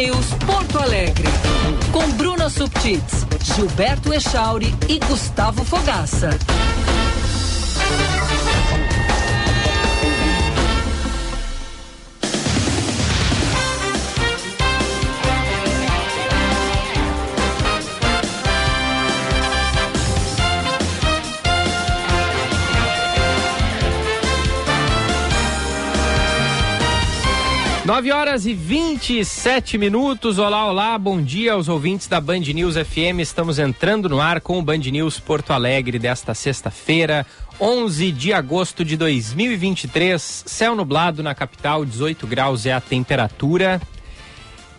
News Porto Alegre. Com Bruna Subtits, Gilberto Echauri e Gustavo Fogaça. 9 horas e 27 minutos. Olá, olá, bom dia aos ouvintes da Band News FM. Estamos entrando no ar com o Band News Porto Alegre desta sexta-feira, 11 de agosto de 2023. Céu nublado na capital, 18 graus é a temperatura.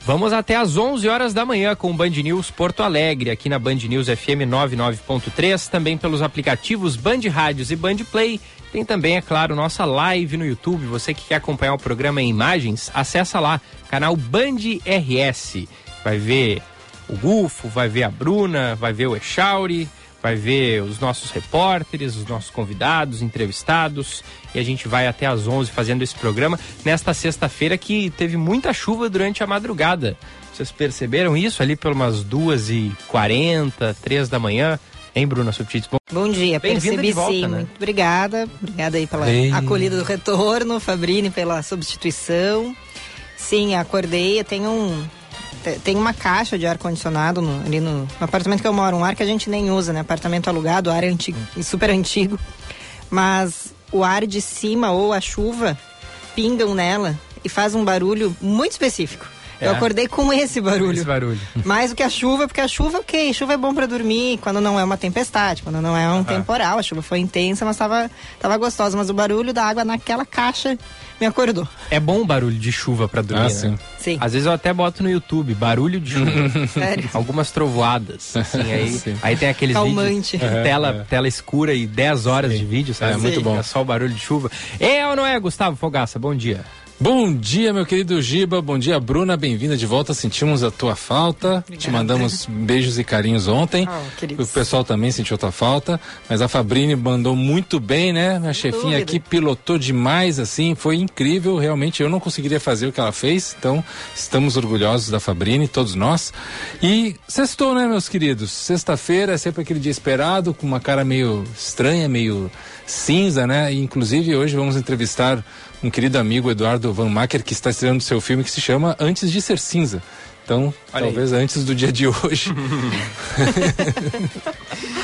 Vamos até às 11 horas da manhã com o Band News Porto Alegre, aqui na Band News FM 99.3, também pelos aplicativos Band Rádios e Band Play tem também, é claro, nossa live no YouTube. Você que quer acompanhar o programa em imagens, acessa lá, canal Band RS. Vai ver o Gufo, vai ver a Bruna, vai ver o Echauri, vai ver os nossos repórteres, os nossos convidados, entrevistados. E a gente vai até às 11 fazendo esse programa nesta sexta-feira que teve muita chuva durante a madrugada. Vocês perceberam isso ali umas 2h40, 3 da manhã? Hein, Bruna Subtits? Bom, Bom dia, percebi volta, sim. Né? Muito obrigada. Obrigada aí pela Bem... acolhida do retorno, Fabrini pela substituição. Sim, acordei, eu tenho um. Tem uma caixa de ar-condicionado ali no, no, apartamento que eu moro, um ar que a gente nem usa, né? Apartamento alugado, ar antigo, super antigo. Mas o ar de cima ou a chuva pingam nela e faz um barulho muito específico. É. Eu acordei com esse barulho. Esse barulho. Mais do que a chuva, porque a chuva, ok, chuva é bom para dormir quando não é uma tempestade, quando não é um temporal. A chuva foi intensa, mas tava, tava gostosa. Mas o barulho da água naquela caixa me acordou. É bom o barulho de chuva para dormir, ah, né? sim. sim. Às vezes eu até boto no YouTube, barulho de chuva. Sério? Algumas trovoadas. Assim, aí, aí tem aqueles Calmante. vídeos, é, tela, é. tela escura e 10 horas sim. de vídeo, sabe? É, muito bom. É só o barulho de chuva. É ou não é, Gustavo Fogaça? Bom dia. Bom dia, meu querido Giba. Bom dia, Bruna. Bem-vinda de volta. Sentimos a tua falta. Obrigada. Te mandamos beijos e carinhos ontem. Oh, o pessoal também sentiu a tua falta. Mas a Fabrini mandou muito bem, né? Minha Sem chefinha aqui pilotou demais, assim. Foi incrível. Realmente eu não conseguiria fazer o que ela fez. Então, estamos orgulhosos da Fabrini, todos nós. E sextou, né, meus queridos? Sexta-feira é sempre aquele dia esperado, com uma cara meio estranha, meio cinza, né? E, inclusive, hoje vamos entrevistar um querido amigo, Eduardo Van Macker, que está estreando seu filme que se chama Antes de Ser Cinza. Então, Olha talvez aí. antes do dia de hoje.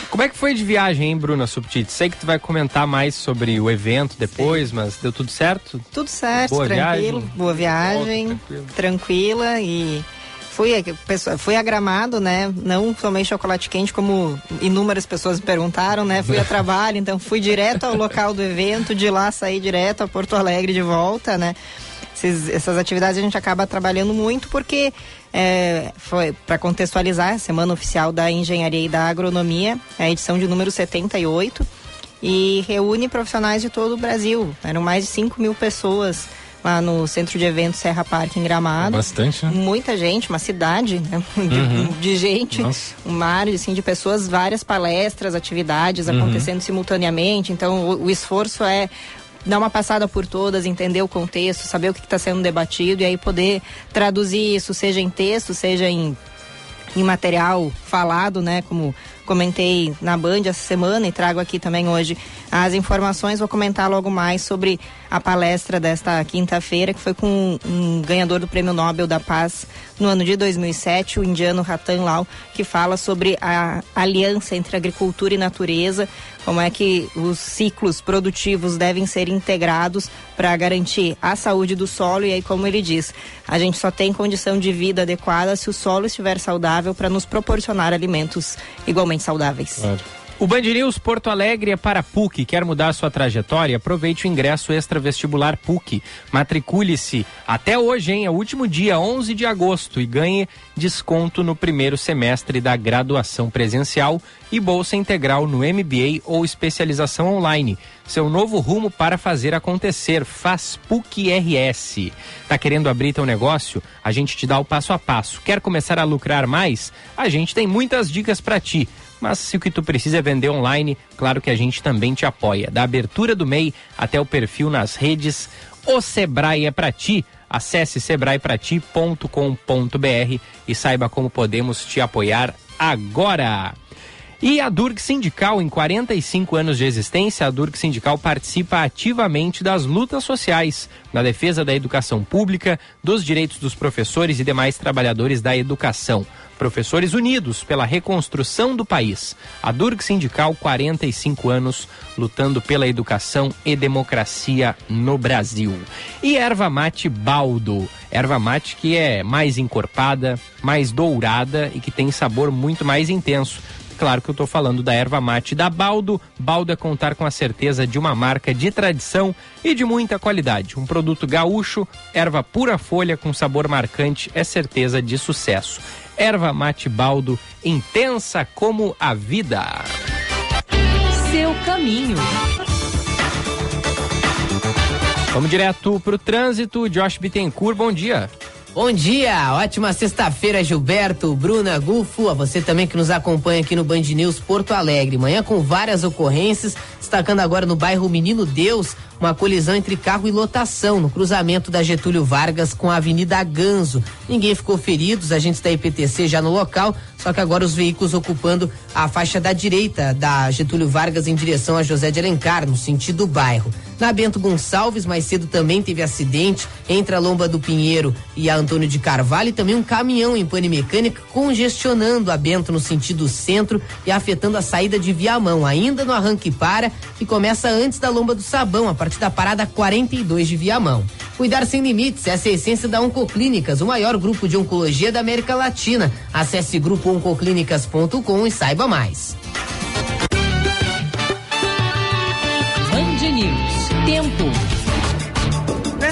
Como é que foi de viagem, hein, Bruna Subtit? Sei que tu vai comentar mais sobre o evento depois, Sim. mas deu tudo certo? Tudo certo, boa tranquilo. Viagem. Boa viagem, tranquila e fui, fui a Gramado, né? Não tomei chocolate quente, como inúmeras pessoas me perguntaram, né? Fui a trabalho, então fui direto ao local do evento, de lá saí direto a Porto Alegre de volta, né? Esses, essas atividades a gente acaba trabalhando muito porque é, foi para contextualizar a semana oficial da engenharia e da agronomia, a edição de número 78 e reúne profissionais de todo o Brasil. Eram mais de 5 mil pessoas lá no centro de eventos Serra Parque em Gramado. Bastante, né? Muita gente, uma cidade né? de, uhum. de, gente, Nossa. um mar assim, de pessoas, várias palestras, atividades uhum. acontecendo simultaneamente. Então o, o esforço é dar uma passada por todas, entender o contexto, saber o que está sendo debatido e aí poder traduzir isso, seja em texto, seja em, em material falado, né? Como comentei na Band essa semana e trago aqui também hoje as informações. Vou comentar logo mais sobre a palestra desta quinta-feira, que foi com um ganhador do Prêmio Nobel da Paz no ano de 2007, o indiano Ratan Lal, que fala sobre a aliança entre agricultura e natureza, como é que os ciclos produtivos devem ser integrados para garantir a saúde do solo e aí como ele diz, a gente só tem condição de vida adequada se o solo estiver saudável para nos proporcionar alimentos igualmente saudáveis. Claro. O Band News Porto Alegre é para PUC. Quer mudar sua trajetória? Aproveite o ingresso extra vestibular PUC. Matricule-se até hoje, hein? É o último dia, 11 de agosto, e ganhe desconto no primeiro semestre da graduação presencial e bolsa integral no MBA ou especialização online. Seu novo rumo para fazer acontecer. Faz PUC RS. Tá querendo abrir teu negócio? A gente te dá o passo a passo. Quer começar a lucrar mais? A gente tem muitas dicas para ti. Mas se o que tu precisa é vender online, claro que a gente também te apoia. Da abertura do MEI até o perfil nas redes, o Sebrae é para ti. Acesse sebraeprati.com.br e saiba como podemos te apoiar agora. E a Durg Sindical, em 45 anos de existência, a Durg Sindical participa ativamente das lutas sociais, na defesa da educação pública, dos direitos dos professores e demais trabalhadores da educação. Professores unidos pela reconstrução do país. A Durg Sindical, 45 anos, lutando pela educação e democracia no Brasil. E erva mate baldo. Erva mate que é mais encorpada, mais dourada e que tem sabor muito mais intenso Claro que eu estou falando da erva mate da Baldo. Baldo é contar com a certeza de uma marca de tradição e de muita qualidade. Um produto gaúcho, erva pura folha com sabor marcante é certeza de sucesso. Erva mate Baldo, intensa como a vida. Seu caminho. Vamos direto para o trânsito. Josh Bittencourt, bom dia. Bom dia, ótima sexta-feira, Gilberto, Bruna, Gufo, a você também que nos acompanha aqui no Band News Porto Alegre. Manhã com várias ocorrências, destacando agora no bairro Menino Deus, uma colisão entre carro e lotação no cruzamento da Getúlio Vargas com a Avenida Ganso. Ninguém ficou ferido, os agentes da IPTC já no local, só que agora os veículos ocupando a faixa da direita da Getúlio Vargas em direção a José de Alencar, no sentido do bairro. Na Bento Gonçalves, mais cedo também teve acidente entre a Lomba do Pinheiro e a Antônio de Carvalho e também um caminhão em pane mecânica congestionando a Bento no sentido centro e afetando a saída de Viamão, ainda no arranque para, que começa antes da Lomba do Sabão, a partir da parada 42 de Viamão. Cuidar sem limites, essa é a essência da Oncoclínicas, o maior grupo de oncologia da América Latina. Acesse grupooncoclínicas.com e saiba mais. Band News. Tempo.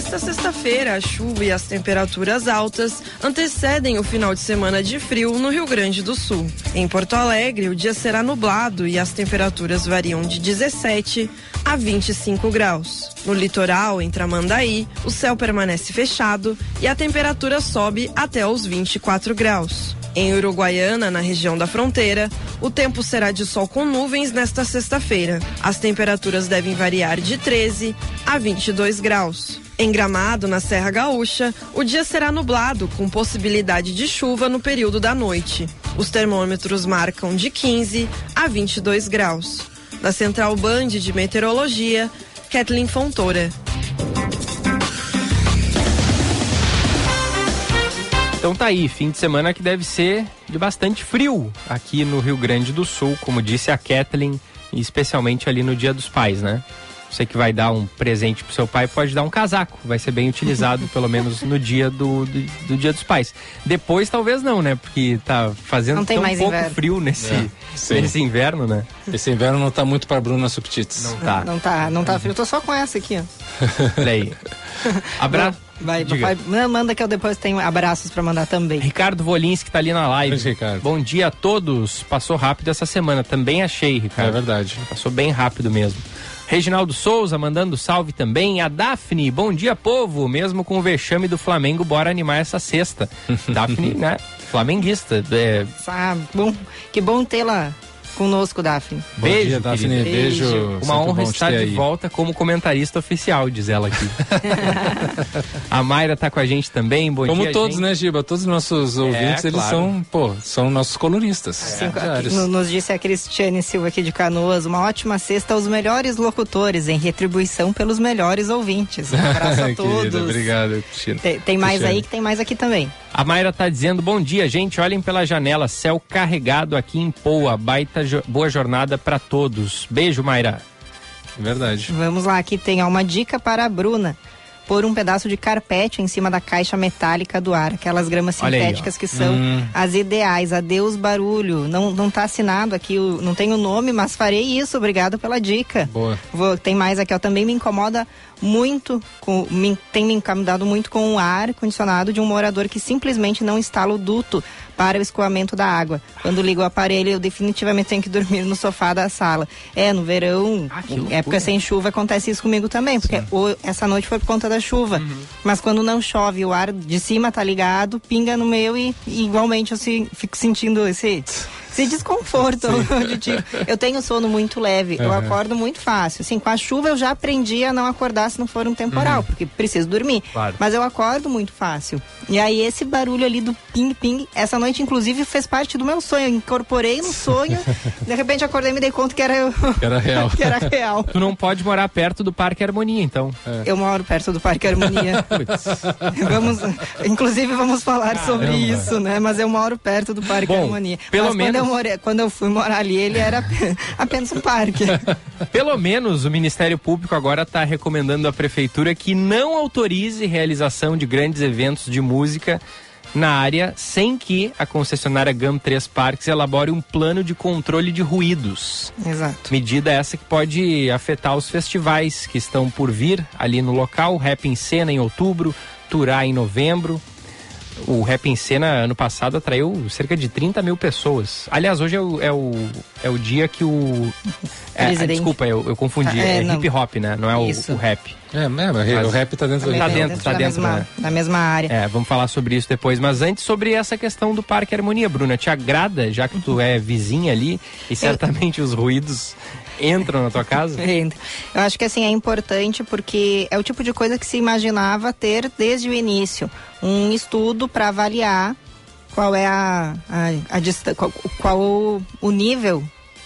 Nesta sexta-feira, a chuva e as temperaturas altas antecedem o final de semana de frio no Rio Grande do Sul. Em Porto Alegre, o dia será nublado e as temperaturas variam de 17 a 25 graus. No litoral, em Tramandaí, o céu permanece fechado e a temperatura sobe até os 24 graus. Em Uruguaiana, na região da fronteira, o tempo será de sol com nuvens nesta sexta-feira. As temperaturas devem variar de 13 a 22 graus. Em Gramado, na Serra Gaúcha, o dia será nublado, com possibilidade de chuva no período da noite. Os termômetros marcam de 15 a 22 graus. Da Central Band de Meteorologia, Kathleen Fontoura. Então tá aí, fim de semana que deve ser de bastante frio aqui no Rio Grande do Sul, como disse a Kathleen, especialmente ali no Dia dos Pais, né? Você que vai dar um presente pro seu pai pode dar um casaco, vai ser bem utilizado, pelo menos no dia do, do, do, Dia dos Pais. Depois talvez não, né? Porque tá fazendo tão pouco inverno. frio nesse, é, nesse inverno, né? Esse inverno não tá muito pra Bruna Subtites. Não tá. Não, não tá, não tá frio. Tô só com essa aqui, ó. Olha aí. Abraço. Vai, papai, manda que eu depois tenho abraços para mandar também. Ricardo Volinski tá ali na live. Ricardo. Bom dia a todos. Passou rápido essa semana. Também achei, Ricardo. É verdade. Passou bem rápido mesmo. Reginaldo Souza mandando salve também. A Daphne, bom dia, povo. Mesmo com o vexame do Flamengo, bora animar essa sexta. Daphne, né? Flamenguista. É... Ah, bom, que bom tê-la conosco, Daphne. Bom beijo, dia, Daphne. Beijo. beijo. Uma honra estar de aí. volta como comentarista oficial, diz ela aqui. a Mayra tá com a gente também. Bom como dia, todos, gente. né, Giba? Todos os nossos é, ouvintes, é, eles claro. são, pô, são nossos colunistas. É. nos disse a Cristiane Silva aqui de Canoas, uma ótima sexta aos melhores locutores, em retribuição pelos melhores ouvintes. Um abraço a todos. Querida, obrigado, Cristina. Tem, tem mais Cristiane. aí que tem mais aqui também. A Mayra tá dizendo, bom dia, gente, olhem pela janela, céu carregado aqui em Poa, baita boa jornada para todos. Beijo, Mayra. Verdade. Vamos lá, aqui tem uma dica para a Bruna pôr um pedaço de carpete em cima da caixa metálica do ar, aquelas gramas sintéticas aí, que são hum. as ideais. Adeus barulho. Não não tá assinado aqui, não tem o nome, mas farei isso. Obrigado pela dica. Boa. Vou, tem mais aqui, ó, também me incomoda muito com me, tem me incomodado muito com o ar condicionado de um morador que simplesmente não instala o duto para o escoamento da água. Quando ligo o aparelho, eu definitivamente tenho que dormir no sofá da sala. É, no verão, ah, época sem chuva, acontece isso comigo também, porque o, essa noite foi por conta da chuva. Uhum. Mas quando não chove, o ar de cima tá ligado, pinga no meu e, e igualmente eu se, fico sentindo esse esse desconforto. De, eu tenho sono muito leve, uhum. eu acordo muito fácil. Assim, com a chuva eu já aprendi a não acordar se não for um temporal, uhum. porque preciso dormir. Claro. Mas eu acordo muito fácil. E aí esse barulho ali do ping-ping, essa noite inclusive fez parte do meu sonho. Eu incorporei no sonho, de repente acordei e me dei conta que era, que era real. que era real. Tu não pode morar perto do Parque Harmonia, então. É. Eu moro perto do Parque Harmonia. vamos, inclusive vamos falar Caramba. sobre isso, né? Mas eu moro perto do Parque Bom, Harmonia. Pelo Mas menos... quando, eu quando eu fui morar ali, ele era apenas um parque. pelo menos o Ministério Público agora está recomendando à prefeitura que não autorize realização de grandes eventos de música na área sem que a concessionária GAM 3 Parques elabore um plano de controle de ruídos. Exato. Medida essa que pode afetar os festivais que estão por vir ali no local, Rap em Cena em outubro, Turá em novembro, o Rap em Cena ano passado atraiu cerca de 30 mil pessoas. Aliás, hoje é o, é o, é o dia que o. É, desculpa, eu, eu confundi. é, é hip hop, né? Não é o, o, rap. É, é mas o rap tá dentro do Tá dentro, tá dentro, da, mesma, né? da mesma área. É, vamos falar sobre isso depois. Mas antes, sobre essa questão do Parque Harmonia, Bruna, te agrada, já que tu é vizinha ali, e certamente os ruídos entram na tua casa? Entra. Eu acho que assim é importante porque é o tipo de coisa que se imaginava ter desde o início um estudo para avaliar qual é a, a, a qual, qual o, o nível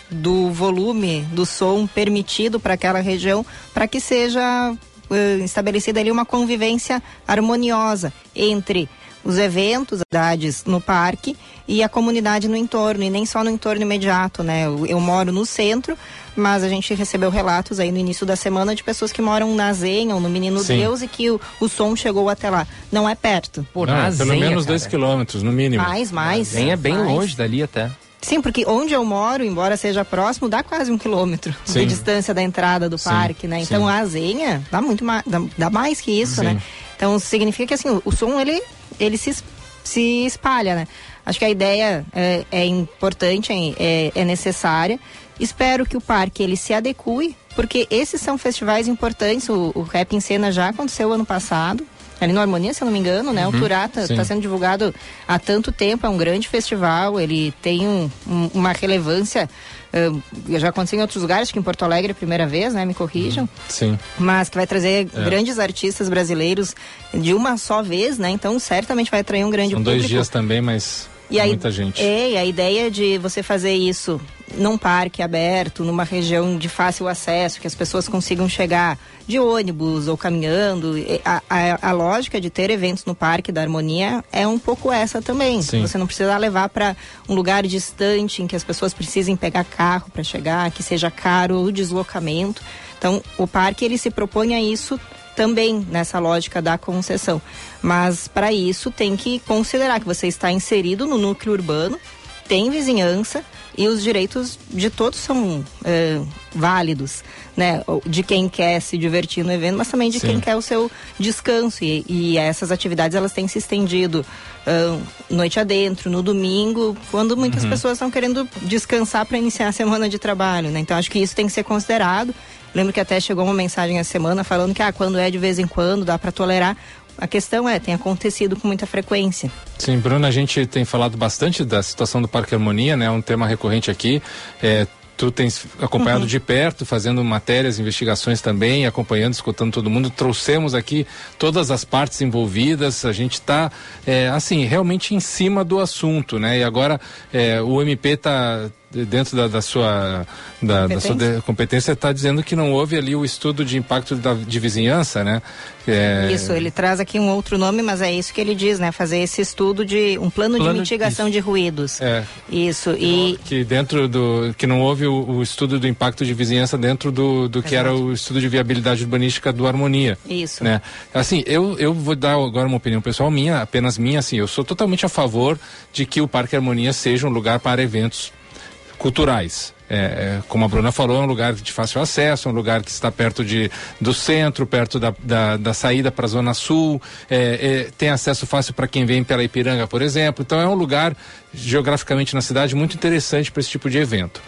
do volume do som permitido para aquela região para que seja uh, estabelecida ali uma convivência harmoniosa entre os eventos, atividades no parque e a comunidade no entorno, e nem só no entorno imediato, né? Eu, eu, moro no centro, mas a gente recebeu relatos aí no início da semana de pessoas que moram na Zenha ou no Menino Sim. Deus e que o, o, som chegou até lá. Não é perto. Por Não, pelo Zenha, menos cara. dois quilômetros, no mínimo. Mais, mais. Zenha é bem mais. longe dali até. Sim, porque onde eu moro, embora seja próximo, dá quase um quilômetro Sim. de distância da entrada do Sim. parque, né? Então Sim. a Zenha dá muito mais, dá, dá mais que isso, né? Então significa que assim, o, o som ele ele se, se espalha, né? Acho que a ideia é, é importante, é, é necessária. Espero que o parque ele se adeque, porque esses são festivais importantes. O, o Rap em Cena já aconteceu ano passado ali no Harmonia, se eu não me engano, né? Uhum, o Turata está sendo divulgado há tanto tempo, é um grande festival, ele tem um, um, uma relevância Uh, já aconteceu em outros lugares, acho que em Porto Alegre é a primeira vez, né? Me corrijam. Uhum. Sim. Mas que vai trazer é. grandes artistas brasileiros de uma só vez, né? Então certamente vai atrair um grande São público. dois dias também, mas e muita gente. É, a ideia de você fazer isso num parque aberto, numa região de fácil acesso, que as pessoas consigam chegar de ônibus ou caminhando. A, a, a lógica de ter eventos no Parque da Harmonia é um pouco essa também. Sim. Você não precisa levar para um lugar distante em que as pessoas precisem pegar carro para chegar, que seja caro o deslocamento. Então, o parque ele se propõe a isso também nessa lógica da concessão. Mas para isso tem que considerar que você está inserido no núcleo urbano, tem vizinhança e os direitos de todos são é, válidos, né? De quem quer se divertir no evento, mas também de Sim. quem quer o seu descanso. E, e, essas atividades elas têm se estendido uh, noite adentro, no domingo, quando muitas uhum. pessoas estão querendo descansar para iniciar a semana de trabalho, né? Então acho que isso tem que ser considerado. Lembro que até chegou uma mensagem essa semana falando que ah, quando é de vez em quando dá para tolerar. A questão é, tem acontecido com muita frequência. Sim, Bruna, a gente tem falado bastante da situação do Parque Harmonia, né? Um tema recorrente aqui. É, tu tens acompanhado uhum. de perto, fazendo matérias, investigações também, acompanhando, escutando todo mundo. Trouxemos aqui todas as partes envolvidas. A gente está, é, assim, realmente em cima do assunto, né? E agora é, o MP está dentro da, da sua da, da sua de, competência está dizendo que não houve ali o estudo de impacto da, de vizinhança, né? É... Isso, ele traz aqui um outro nome, mas é isso que ele diz, né? Fazer esse estudo de um plano, plano de mitigação isso. de ruídos. É. Isso e que dentro do que não houve o, o estudo do impacto de vizinhança dentro do, do que era o estudo de viabilidade urbanística do Harmonia. Isso. Né? Assim, eu eu vou dar agora uma opinião pessoal minha, apenas minha, assim, eu sou totalmente a favor de que o Parque Harmonia seja um lugar para eventos culturais. É, é, como a Bruna falou, é um lugar de fácil acesso, é um lugar que está perto de, do centro, perto da, da, da saída para a Zona Sul, é, é, tem acesso fácil para quem vem pela Ipiranga, por exemplo. Então é um lugar geograficamente na cidade muito interessante para esse tipo de evento.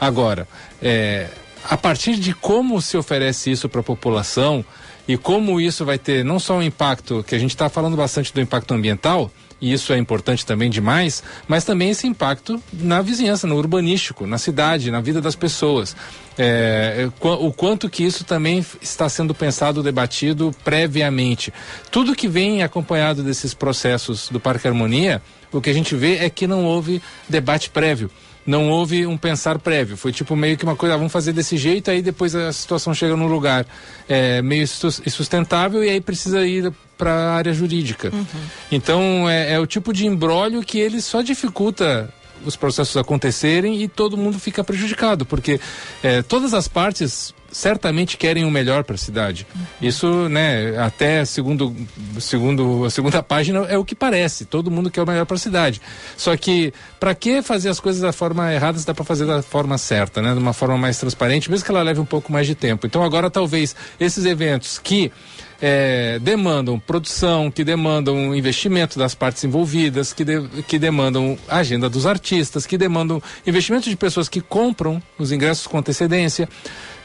Agora, é, a partir de como se oferece isso para a população e como isso vai ter não só um impacto, que a gente está falando bastante do impacto ambiental, e isso é importante também demais, mas também esse impacto na vizinhança, no urbanístico, na cidade, na vida das pessoas. É, o quanto que isso também está sendo pensado, debatido previamente. Tudo que vem acompanhado desses processos do Parque Harmonia, o que a gente vê é que não houve debate prévio não houve um pensar prévio. Foi tipo meio que uma coisa, ah, vamos fazer desse jeito, aí depois a situação chega num lugar é, meio insustentável e aí precisa ir para a área jurídica. Uhum. Então é, é, o tipo de embrólio que ele só dificulta os processos acontecerem e todo mundo fica prejudicado, porque é, todas as partes certamente querem o melhor para a cidade. Isso, né, até segundo, segundo a segunda página é o que parece. Todo mundo quer o melhor para a cidade. Só que para que fazer as coisas da forma errada se dá para fazer da forma certa, né, de uma forma mais transparente, mesmo que ela leve um pouco mais de tempo. Então agora talvez esses eventos que é, demandam produção, que demandam investimento das partes envolvidas, que, de, que demandam agenda dos artistas, que demandam investimento de pessoas que compram os ingressos com antecedência.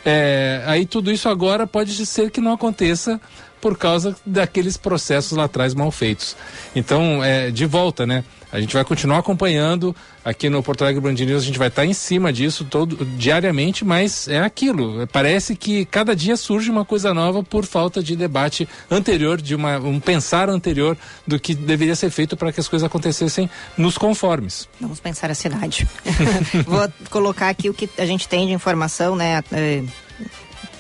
É, aí tudo isso agora pode ser que não aconteça por causa daqueles processos lá atrás mal feitos. Então, é, de volta, né? A gente vai continuar acompanhando aqui no Porto Alegre Band News, a gente vai estar em cima disso todo diariamente, mas é aquilo. Parece que cada dia surge uma coisa nova por falta de debate anterior, de uma, um pensar anterior do que deveria ser feito para que as coisas acontecessem nos conformes. Vamos pensar a cidade. Vou colocar aqui o que a gente tem de informação, né? É,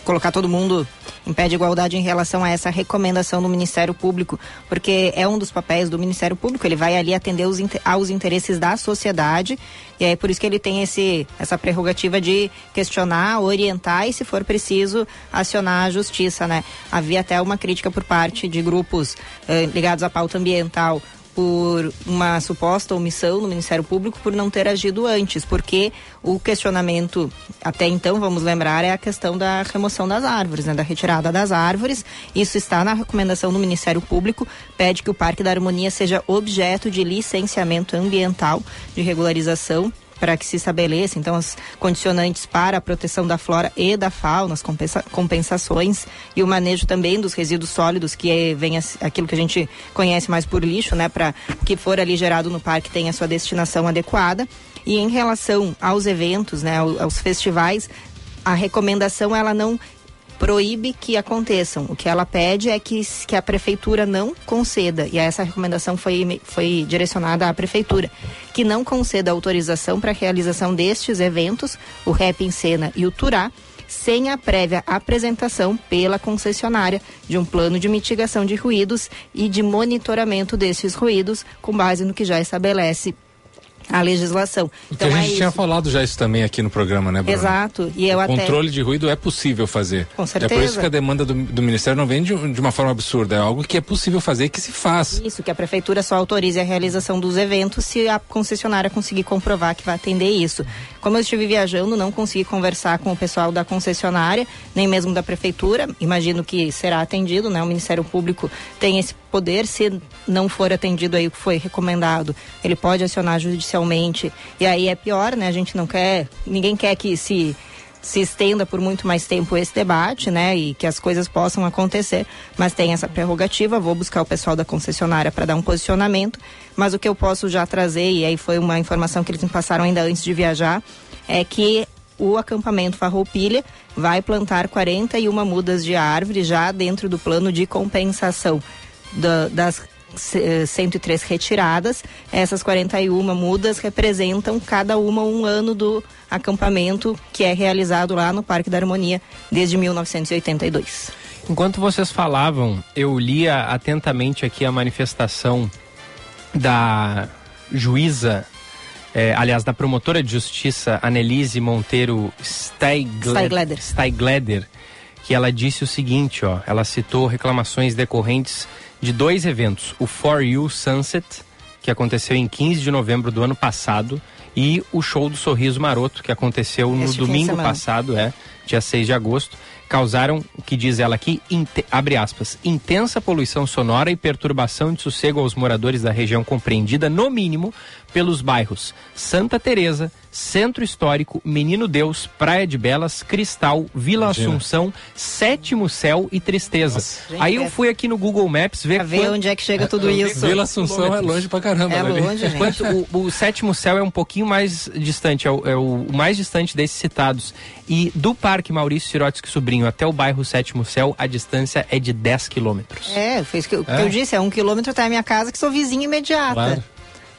colocar todo mundo em pé de igualdade em relação a essa recomendação do Ministério Público, porque é um dos papéis do Ministério Público, ele vai ali atender os, aos interesses da sociedade e é por isso que ele tem esse, essa prerrogativa de questionar, orientar e, se for preciso, acionar a justiça, né? Havia até uma crítica por parte de grupos eh, ligados à pauta ambiental por uma suposta omissão no Ministério Público por não ter agido antes, porque o questionamento até então, vamos lembrar, é a questão da remoção das árvores, né, da retirada das árvores. Isso está na recomendação do Ministério Público, pede que o Parque da Harmonia seja objeto de licenciamento ambiental de regularização para que se estabeleça então as condicionantes para a proteção da flora e da fauna, as compensa compensações e o manejo também dos resíduos sólidos, que é, vem aquilo que a gente conhece mais por lixo, né, para que for ali gerado no parque tenha sua destinação adequada. E em relação aos eventos, né, aos festivais, a recomendação ela não proíbe que aconteçam. O que ela pede é que, que a prefeitura não conceda, e essa recomendação foi, foi direcionada à prefeitura, que não conceda autorização para a realização destes eventos, o Rap em Cena e o Turá, sem a prévia apresentação pela concessionária de um plano de mitigação de ruídos e de monitoramento desses ruídos, com base no que já estabelece a legislação. Então a gente é tinha isso. falado já isso também aqui no programa, né, Bruno? Exato. E eu o até... controle de ruído é possível fazer. Com certeza. É por isso que a demanda do, do Ministério não vem de, de, uma forma absurda, é algo que é possível fazer e que se faz. Isso, que a Prefeitura só autorize a realização dos eventos se a concessionária conseguir comprovar que vai atender isso. Como eu estive viajando, não consegui conversar com o pessoal da concessionária, nem mesmo da Prefeitura, imagino que será atendido, né? O Ministério Público tem esse poder, se não for atendido aí o que foi recomendado, ele pode acionar judicialmente. E aí é pior, né? A gente não quer, ninguém quer que se se estenda por muito mais tempo esse debate, né, e que as coisas possam acontecer, mas tem essa prerrogativa, vou buscar o pessoal da concessionária para dar um posicionamento, mas o que eu posso já trazer, e aí foi uma informação que eles me passaram ainda antes de viajar, é que o acampamento Farroupilha vai plantar 41 mudas de árvore já dentro do plano de compensação da, das 103 retiradas. Essas 41 mudas representam cada uma um ano do acampamento que é realizado lá no Parque da Harmonia desde 1982. Enquanto vocês falavam, eu lia atentamente aqui a manifestação da juíza, eh, aliás, da promotora de justiça Annelise Monteiro Steigleder, Steigleder, que ela disse o seguinte, ó, ela citou reclamações decorrentes de dois eventos: o For You Sunset, que aconteceu em 15 de novembro do ano passado, e o show do Sorriso Maroto, que aconteceu no domingo passado, é, dia 6 de agosto, causaram, o que diz ela aqui, abre aspas, intensa poluição sonora e perturbação de sossego aos moradores da região compreendida, no mínimo, pelos bairros Santa Teresa, Centro Histórico, Menino Deus, Praia de Belas, Cristal, Vila Imagina. Assunção, Sétimo Céu e Tristeza. Nossa. Aí eu fui aqui no Google Maps ver, ver onde é que chega tudo é, isso. Vila Assunção é longe pra caramba. É né, longe, gente. o, o, Sétimo Céu é um pouquinho mais distante, é o, é o mais distante desses citados. E do Parque Maurício Sirotsky Sobrinho até o bairro Sétimo Céu, a distância é de 10 quilômetros. É, foi isso que, é? que eu disse, é um quilômetro até a minha casa, que sou vizinha imediata. Claro.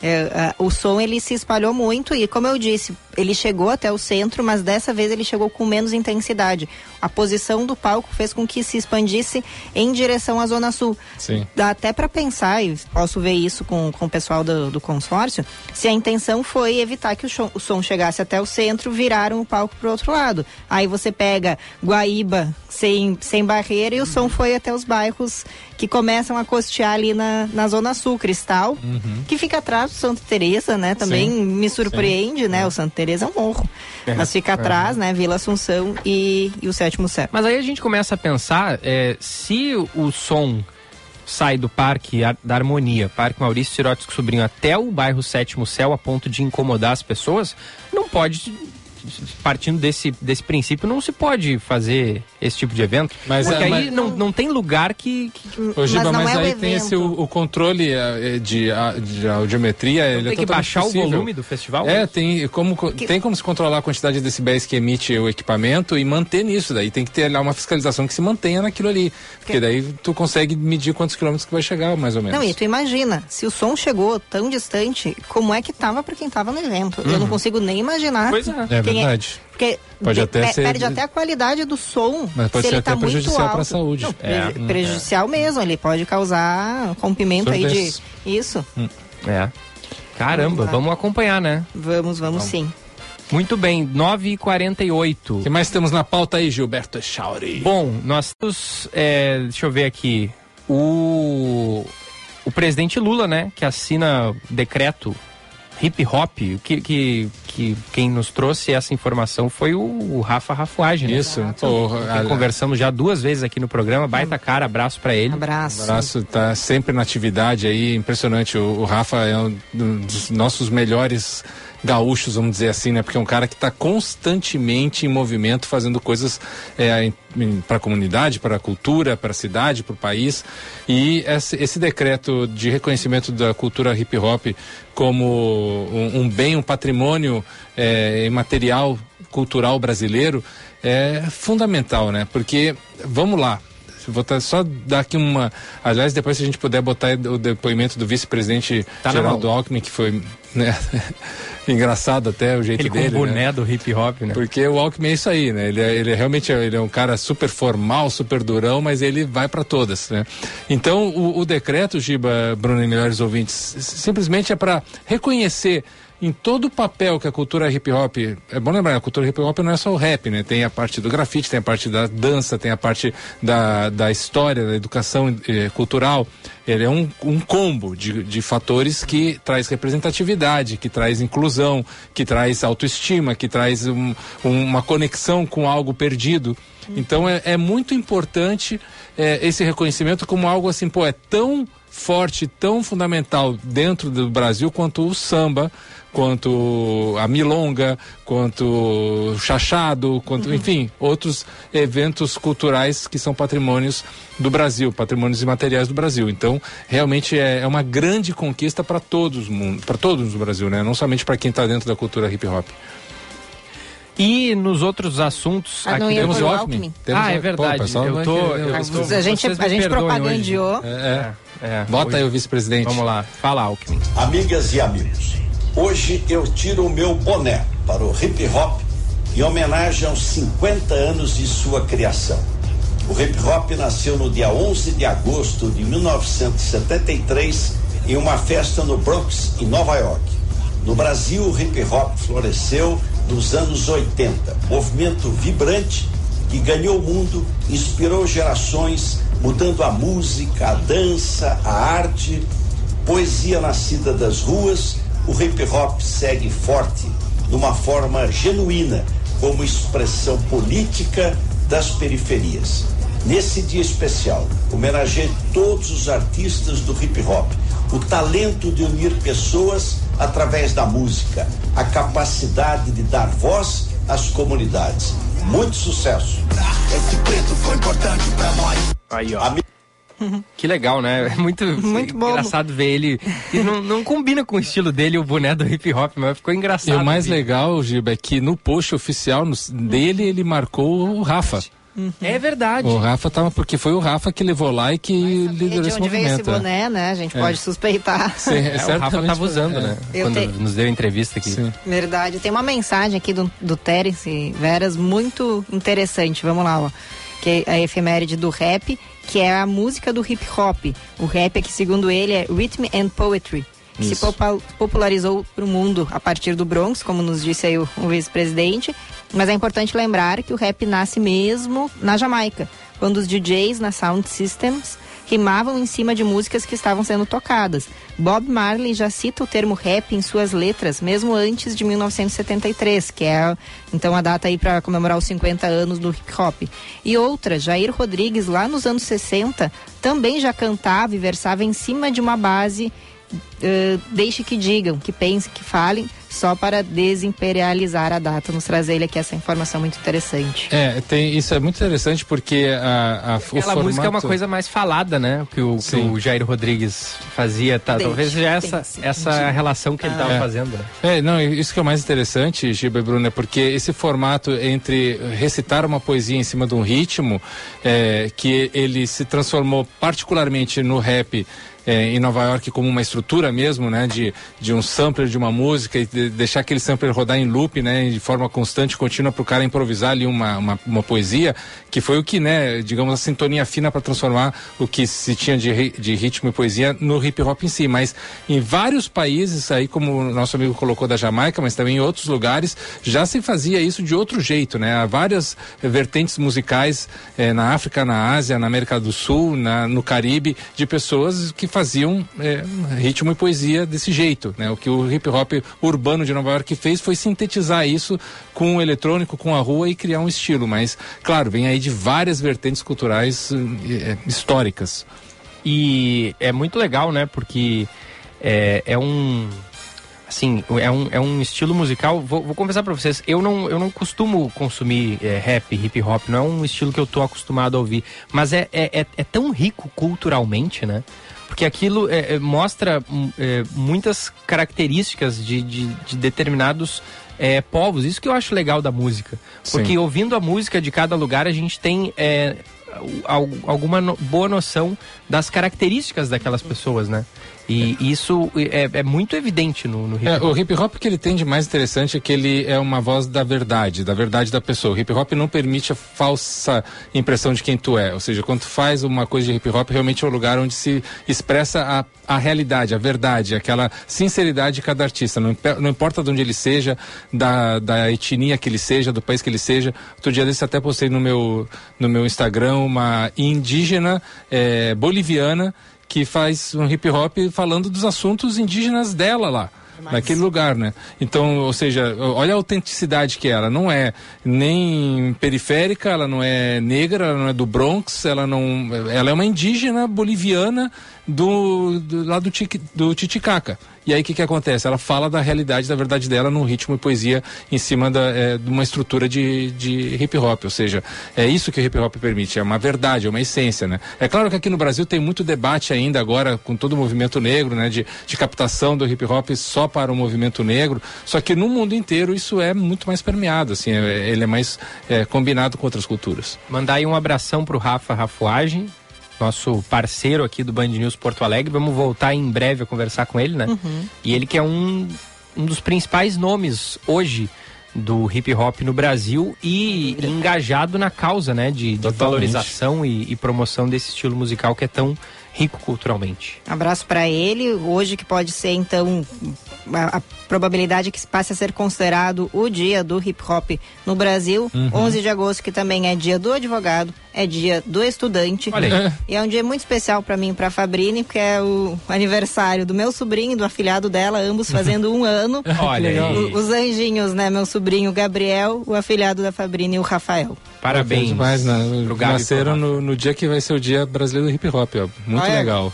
É, o som ele se espalhou muito e, como eu disse, ele chegou até o centro, mas dessa vez ele chegou com menos intensidade. A posição do palco fez com que se expandisse em direção à Zona Sul. Sim. Dá até para pensar, e posso ver isso com, com o pessoal do, do consórcio, se a intenção foi evitar que o, show, o som chegasse até o centro, viraram o palco para o outro lado. Aí você pega Guaíba sem, sem barreira e o som foi até os bairros que começam a costear ali na, na Zona Sul, Cristal, uhum. que fica atrás do Santa Teresa, né? Também Sim. me surpreende, Sim. né? O Santa Teresa é um morro. É. Mas fica atrás, né? Vila Assunção e, e o Sétimo Céu. Mas aí a gente começa a pensar é, se o som sai do Parque da Harmonia, Parque Maurício Sirotsky Sobrinho, até o bairro Sétimo Céu, a ponto de incomodar as pessoas, não pode partindo desse, desse princípio, não se pode fazer esse tipo de evento. Mas, porque é, aí mas... não, não tem lugar que. que... Ô, Giba, mas, mas é aí tem esse, o, o controle eh, de, de audiometria. Ele tem é que baixar possível. o volume do festival? É, tem como, que... tem como se controlar a quantidade de decibéis que emite o equipamento e manter nisso. Daí tem que ter lá uma fiscalização que se mantenha naquilo ali. Porque que... daí tu consegue medir quantos quilômetros que vai chegar, mais ou menos. Não, e tu imagina, se o som chegou tão distante, como é que tava para quem tava no evento? Uhum. Eu não uhum. consigo nem imaginar. Pois é. É verdade. É... Porque pode até ser... perde até a qualidade do som. Mas pode ser tá até prejudicial para a saúde. Não, é. Prejudicial é. mesmo, ele pode causar rompimento aí de isso. Hum. É. Caramba, vamos, vamos, acompanhar, né? Vamos, vamos, vamos. sim. Muito bem, 9h48. O que mais temos na pauta aí, Gilberto Echauri? Bom, nós temos. É, deixa eu ver aqui. O, o presidente Lula, né? Que assina decreto hip hop, que, que, que quem nos trouxe essa informação foi o, o Rafa Rafuage, né? Isso. Pô, a... Conversamos já duas vezes aqui no programa, baita cara, abraço para ele. Abraço. Abraço, tá sempre na atividade aí, impressionante. O, o Rafa é um dos nossos melhores gaúchos, vamos dizer assim, né? Porque é um cara que está constantemente em movimento, fazendo coisas é, para a comunidade, para a cultura, para a cidade, para o país. E esse, esse, decreto de reconhecimento da cultura hip hop como um, um bem, um patrimônio é, imaterial cultural brasileiro é fundamental, né? Porque, vamos lá, vou tá, só dar aqui uma. Aliás, depois se a gente puder botar o depoimento do vice-presidente tá Geraldo Alckmin, que foi né, engraçado até o jeito ele dele. Ele com o boné né? do hip hop, né? Porque o Alckmin é isso aí, né? Ele, é, ele é, realmente ele é um cara super formal, super durão, mas ele vai para todas, né? Então, o, o decreto, Giba, Bruno e melhores ouvintes, simplesmente é para reconhecer em todo o papel que a cultura hip hop. É bom lembrar, a cultura hip hop não é só o rap, né? Tem a parte do grafite, tem a parte da dança, tem a parte da, da história, da educação eh, cultural. Ele é um, um combo de, de fatores que traz representatividade, que traz inclusão, que traz autoestima, que traz um, uma conexão com algo perdido. Então é, é muito importante eh, esse reconhecimento como algo assim, pô, é tão forte, tão fundamental dentro do Brasil quanto o samba, quanto a milonga, quanto o chachado, quanto, uhum. enfim, outros eventos culturais que são patrimônios do Brasil, patrimônios imateriais do Brasil. Então, realmente é, é uma grande conquista para todos, para todos no Brasil, né? Não somente para quem está dentro da cultura hip hop. E nos outros assuntos, ah, aqui temos o Alckmin. Temos ah, é verdade. Pô, pessoal, eu tô, eu, eu tô, a gente, a gente propagandeou. É, é, é, Bota hoje. aí o vice-presidente. Vamos lá, fala Alckmin. Amigas e amigos, Hoje eu tiro o meu boné para o hip hop em homenagem aos 50 anos de sua criação. O hip hop nasceu no dia 11 de agosto de 1973 em uma festa no Bronx, em Nova York. No Brasil, o hip hop floresceu nos anos 80, movimento vibrante que ganhou o mundo, inspirou gerações, mudando a música, a dança, a arte, poesia nascida das ruas o hip hop segue forte, numa forma genuína, como expressão política das periferias. Nesse dia especial, homenageei todos os artistas do hip hop, o talento de unir pessoas através da música, a capacidade de dar voz às comunidades. Muito sucesso. Esse preto foi importante para nós. Aí, ó. Que legal, né? É muito, muito engraçado ver ele. E não, não, combina com o estilo dele, o boné do hip hop, mas ficou engraçado. E o mais legal, Giba, é que no post oficial no, dele ele marcou o Rafa. Uhum. É verdade. O Rafa tava, porque foi o Rafa que levou lá e que liderou esse movimento. Veio esse boné, né? A gente é. pode suspeitar. Sim, é, é o Rafa tava usando, né? Quando te... nos deu entrevista aqui. Sim. Verdade. Tem uma mensagem aqui do, do Terence Veras muito interessante. Vamos lá, ó. Que é a efeméride do rap, que é a música do hip hop. O rap é que, segundo ele, é Rhythm and Poetry que se popularizou para o mundo a partir do Bronx, como nos disse aí o, o vice-presidente. Mas é importante lembrar que o rap nasce mesmo na Jamaica, quando os DJs na Sound Systems rimavam em cima de músicas que estavam sendo tocadas. Bob Marley já cita o termo rap em suas letras, mesmo antes de 1973, que é então a data aí para comemorar os 50 anos do hip hop. E outra, Jair Rodrigues, lá nos anos 60, também já cantava e versava em cima de uma base uh, deixe que digam, que pensem, que falem, só para desimperializar a data. Nos trazer ele aqui essa informação muito interessante. É, tem, isso é muito interessante porque a, a Aquela o formato... música é uma coisa mais falada, né? Que o, que o Jair Rodrigues fazia. Tá, deixe, talvez seja essa, essa relação que ele estava ah. fazendo. Né? É, não, isso que é o mais interessante, Giba e Bruno, é porque esse formato entre recitar uma poesia em cima de um ritmo, é, que ele se transformou particularmente no rap é, em Nova York como uma estrutura mesmo, né, de, de um sampler de uma música e de deixar aquele sampler rodar em loop, né, de forma constante, contínua para o cara improvisar ali uma, uma, uma, poesia, que foi o que, né, digamos, a sintonia fina para transformar o que se tinha de, de ritmo e poesia no hip hop em si. Mas em vários países, aí como o nosso amigo colocou da Jamaica, mas também em outros lugares, já se fazia isso de outro jeito, né? Há várias vertentes musicais eh, na África, na Ásia, na América do Sul, na, no Caribe, de pessoas que faziam é, ritmo e poesia desse jeito. Né? O que o hip hop urbano de Nova York fez foi sintetizar isso com o eletrônico, com a rua e criar um estilo. Mas, claro, vem aí de várias vertentes culturais é, históricas. E é muito legal, né? Porque é, é um assim, é um, é um estilo musical. Vou, vou confessar para vocês, eu não, eu não costumo consumir é, rap, hip hop, não é um estilo que eu tô acostumado a ouvir. Mas é, é, é, é tão rico culturalmente, né? Porque aquilo é, é, mostra hum, é, muitas características de, de, de determinados é, povos. Isso que eu acho legal da música. Porque Sim. ouvindo a música de cada lugar, a gente tem é, alguma no, boa noção das características daquelas pessoas, né? E é. isso é, é, muito evidente no, no hip hop. É, o hip hop que ele tem de mais interessante é que ele é uma voz da verdade, da verdade da pessoa. O hip hop não permite a falsa impressão de quem tu é. Ou seja, quando tu faz uma coisa de hip hop, realmente é o um lugar onde se expressa a, a realidade, a verdade, aquela sinceridade de cada artista. Não, não importa de onde ele seja, da, da etnia que ele seja, do país que ele seja. Outro dia desse até postei no meu, no meu Instagram uma indígena é, boliviana que faz um hip hop falando dos assuntos indígenas dela lá. Mas... naquele lugar, né? Então, ou seja, olha a autenticidade que é. ela não é nem periférica, ela não é negra, ela não é do Bronx, ela não, ela é uma indígena boliviana do, do lá do, do Titicaca. E aí o que, que acontece? Ela fala da realidade, da verdade dela num ritmo e poesia em cima da, é, de uma estrutura de, de hip hop. Ou seja, é isso que o hip hop permite, é uma verdade, é uma essência, né? É claro que aqui no Brasil tem muito debate ainda agora com todo o movimento negro, né? De, de captação do hip hop só para o movimento negro. Só que no mundo inteiro isso é muito mais permeado, assim, é, ele é mais é, combinado com outras culturas. Mandar aí um abração pro Rafa Rafuagem, nosso parceiro aqui do Band News Porto Alegre. Vamos voltar em breve a conversar com ele, né? Uhum. E ele que é um, um dos principais nomes hoje do hip hop no Brasil e engajado na causa, né, de, de valorização e, e, promoção desse estilo musical que é tão rico culturalmente. Abraço para ele, hoje que pode ser então a, a, probabilidade que passe a ser considerado o dia do hip hop no Brasil, uhum. 11 de agosto que também é dia do advogado, é dia do estudante. Olha aí. E é um dia muito especial para mim e para Fabrini, porque é o aniversário do meu sobrinho e do afilhado dela, ambos fazendo um ano. Olha aí. O- Os anjinhos, né? Meu sobrinho Gabriel, o afilhado da Fabrini, o Rafael. Parabéns. demais, né? e Nasceram no, no dia que vai ser o dia brasileiro do hip hop, ó. Muito Ah, é? legal.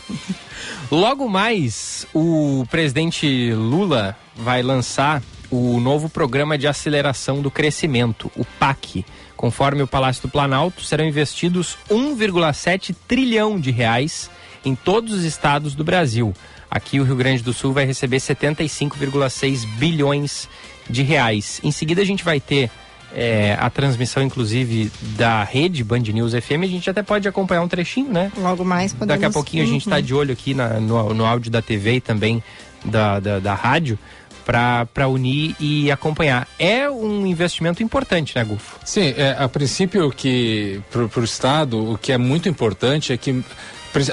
Logo mais, o presidente Lula vai lançar o novo programa de aceleração do crescimento, o PAC. Conforme o Palácio do Planalto, serão investidos 1,7 trilhão de reais em todos os estados do Brasil. Aqui o Rio Grande do Sul vai receber 75,6 bilhões de reais. Em seguida a gente vai ter é, a transmissão, inclusive, da rede Band News FM. A gente até pode acompanhar um trechinho, né? Logo mais podemos... Daqui a pouquinho a gente está de olho aqui na- no, no áudio da TV e também da, da, da rádio para unir e acompanhar. É um investimento importante, né, Gufo? Sim, é, a princípio que para o Estado o que é muito importante é que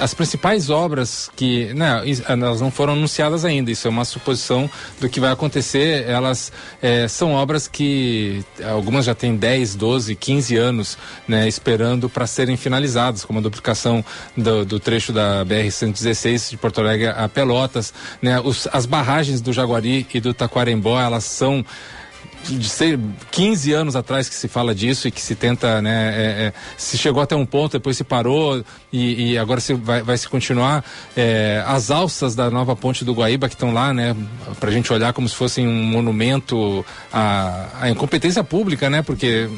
as principais obras que né, is- elas não foram anunciadas ainda, isso é uma suposição do que vai acontecer. Elas é, são obras que algumas já têm 10, 12, 15 anos né, esperando para serem finalizadas, como a duplicação do, do trecho da BR-116 de Porto Alegre a Pelotas. Né, os- as barragens do Jaguari e do Taquarembó, elas são de ser 15 anos atrás que se fala disso e que se tenta, né, é, é, se chegou até um ponto, depois se parou e, e agora se vai, vai se continuar. É, as alças da nova ponte do Guaíba que estão lá, né, pra gente olhar como se fossem um monumento à, à incompetência pública, né, porque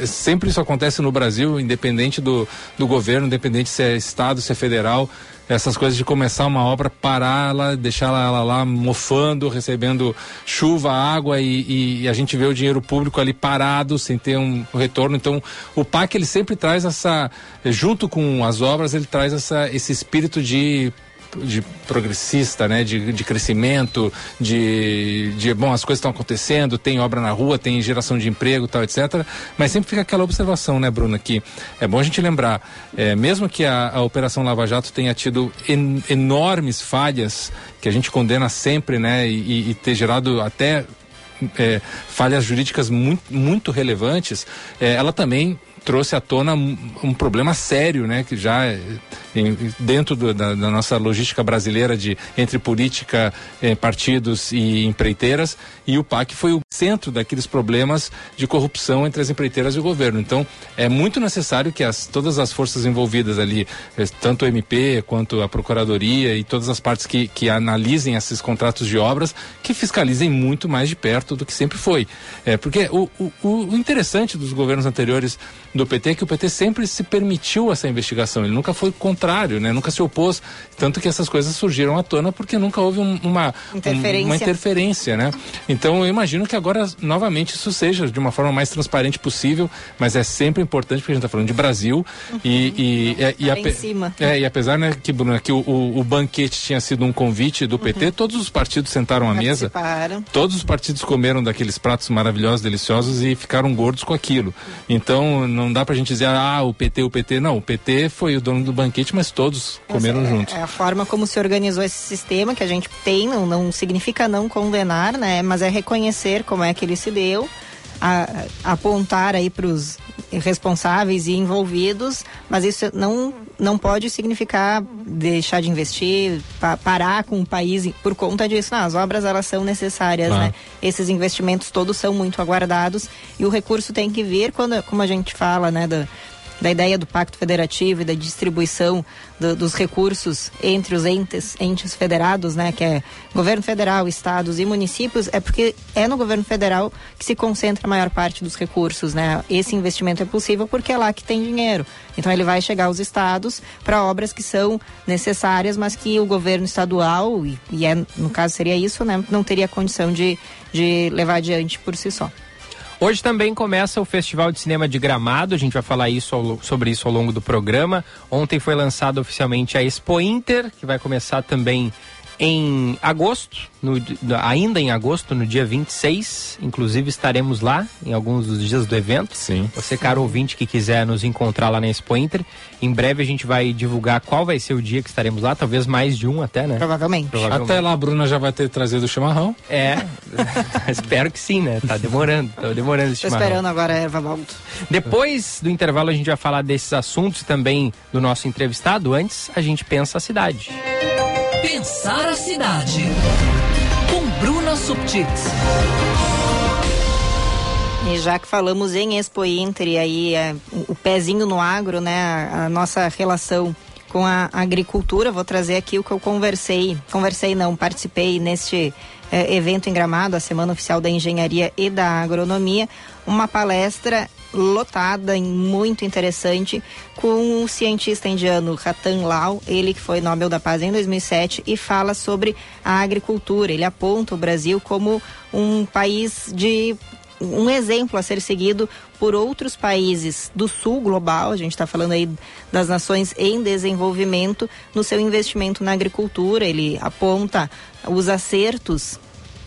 é, sempre isso acontece no Brasil, independente do, do governo, independente se é estado, se é federal essas coisas de começar uma obra, pará-la, deixar ela lá mofando, recebendo chuva, água e, e a gente vê o dinheiro público ali parado, sem ter um retorno. Então, o PAC ele sempre traz essa, junto com as obras, ele traz essa, esse espírito de de progressista, né, de, de crescimento, de, de bom, as coisas estão acontecendo, tem obra na rua, tem geração de emprego, tal, etc. Mas sempre fica aquela observação, né, Bruna, que é bom a gente lembrar, é, mesmo que a, a Operação Lava Jato tenha tido en- enormes falhas, que a gente condena sempre, né, e, e- ter gerado até é, falhas jurídicas muito, muito relevantes, é, ela também trouxe à tona um, um problema sério, né, que já em- dentro do- da, da nossa logística brasileira de entre política, eh, partidos e empreiteiras, e o PAC foi o centro daqueles problemas de corrupção entre as empreiteiras e o governo. Então, é muito necessário que as, todas as forças envolvidas ali, eh, tanto o MP quanto a Procuradoria e todas as partes que, que analisem esses contratos de obras, que fiscalizem muito mais de perto do que sempre foi. É, porque o, o, o interessante dos governos anteriores do PT é que o PT sempre se permitiu essa investigação, ele nunca foi contrário, né? nunca se opôs, tanto que essas coisas surgiram à tona porque nunca houve um- uma, um- Interferência. uma interferência, né? Então eu imagino que agora novamente isso seja de uma forma mais transparente possível, mas é sempre importante porque a gente está falando de Brasil e, e, é- e, Tá ape- é, e apesar né, que, Bruna, que o, o, o banquete tinha sido um convite do PT, todos os partidos sentaram à mesa. Todos os partidos comeram daqueles pratos maravilhosos, deliciosos e ficaram gordos com aquilo. Então não dá pra gente dizer, ah, o PT, o PT. Não, o PT foi o dono do banquete, mas todos comeram é, juntos. É a forma como se organizou esse sistema que a gente tem, não, não significa não condenar, né? Mas é reconhecer como é que ele se deu, a- a- apontar aí para os responsáveis e envolvidos, mas isso não não pode significar deixar de investir, pa- parar com o país por conta disso. Não, as obras elas são necessárias, né? Esses investimentos todos são muito aguardados e o recurso tem que vir quando, como a gente fala, né, da, da ideia do pacto federativo e da distribuição do- dos recursos entre os entes, entes federados, né, que é governo federal, estados e municípios, é porque é no governo federal que se concentra a maior parte dos recursos, né? Esse investimento é possível porque é lá que tem dinheiro. Então ele vai chegar aos estados para obras que são necessárias, mas que o governo estadual e, e é no caso seria isso, né, não teria condição de, de levar adiante por si só. Hoje também começa o Festival de Cinema de Gramado, a gente vai falar isso ao sobre isso ao longo do programa. Ontem foi lançada oficialmente a Expo Inter, que vai começar também em agosto, no, ainda em agosto, no dia 26. Inclusive estaremos lá em alguns dos dias do evento. Sim. Você, caro ouvinte, que quiser nos encontrar lá na Expo Inter, em breve a gente vai divulgar qual vai ser o dia que estaremos lá, talvez mais de um até, né? Provavelmente. Provavelmente. Até lá a Bruna já vai ter trazido o chimarrão. É, espero que sim, né? Tá demorando, tá demorando esse Tô chimarrão. esperando agora a erva malto. Depois do intervalo a gente vai falar desses assuntos e também do nosso entrevistado. Antes, a gente pensa a cidade. Pensar a cidade. Com Bruna Subtits. E já que falamos em Expo Inter e aí é, o pezinho no agro, né, a, a nossa relação com a agricultura, vou trazer aqui o que eu conversei, conversei não, participei neste é, evento em Gramado, a Semana Oficial da Engenharia e da Agronomia, uma palestra lotada muito interessante com o cientista indiano Ratan Lal, ele que foi Nobel da Paz em 2007 e fala sobre a agricultura. Ele aponta o Brasil como um país de um exemplo a ser seguido por outros países do sul global, a gente está falando aí das nações em desenvolvimento, no seu investimento na agricultura. Ele aponta os acertos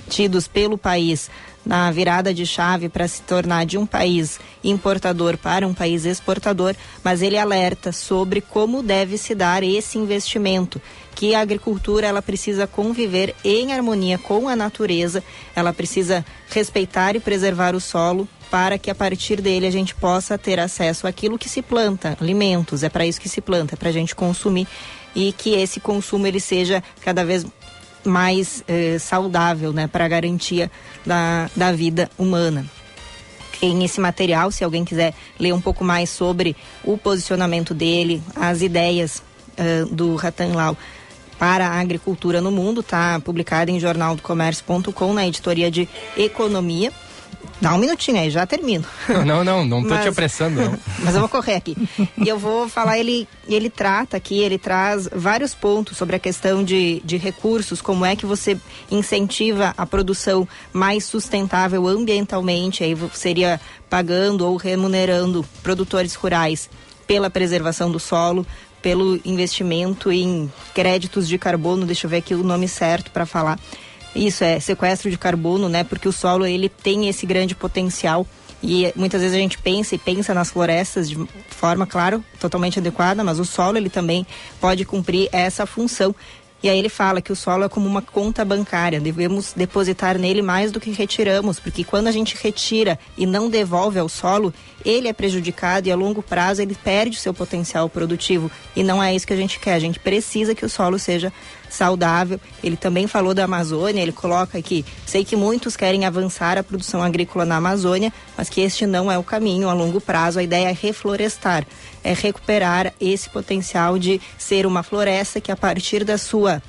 tidos pelo país na virada de chave para se tornar de um país importador para um país exportador, mas ele alerta sobre como deve se dar esse investimento, que a agricultura ela precisa conviver em harmonia com a natureza, ela precisa respeitar e preservar o solo para que a partir dele a gente possa ter acesso àquilo que se planta, alimentos, é para isso que se planta, é para a gente consumir e que esse consumo ele seja cada vez mais eh, saudável, né, para garantia da, da vida humana. Em esse material, se alguém quiser ler um pouco mais sobre o posicionamento dele, as ideias eh, do Ratan Lau para a agricultura no mundo, está publicado em jornaldocomércio.com na editoria de Economia. Dá um minutinho aí, já termino. Não, não, não tô Mas- te apressando, não. Mas eu vou correr aqui. E eu vou falar, ele, ele trata aqui, ele traz vários pontos sobre a questão de, de recursos, como é que você incentiva a produção mais sustentável ambientalmente, aí seria pagando ou remunerando produtores rurais pela preservação do solo, pelo investimento em créditos de carbono, deixa eu ver aqui o nome certo para falar. Isso é sequestro de carbono, né? Porque o solo ele tem esse grande potencial e muitas vezes a gente pensa e pensa nas florestas de forma, claro, totalmente adequada, mas o solo ele também pode cumprir essa função. E aí ele fala que o solo é como uma conta bancária, devemos depositar nele mais do que retiramos, porque quando a gente retira e não devolve ao solo, ele é prejudicado e a longo prazo ele perde o seu potencial produtivo. E não é isso que a gente quer, a gente precisa que o solo seja saudável. Ele também falou da Amazônia, ele coloca aqui, sei que muitos querem avançar a produção agrícola na Amazônia, mas que este não é o caminho a longo prazo. A ideia é reflorestar, é recuperar esse potencial de ser uma floresta que a partir da sua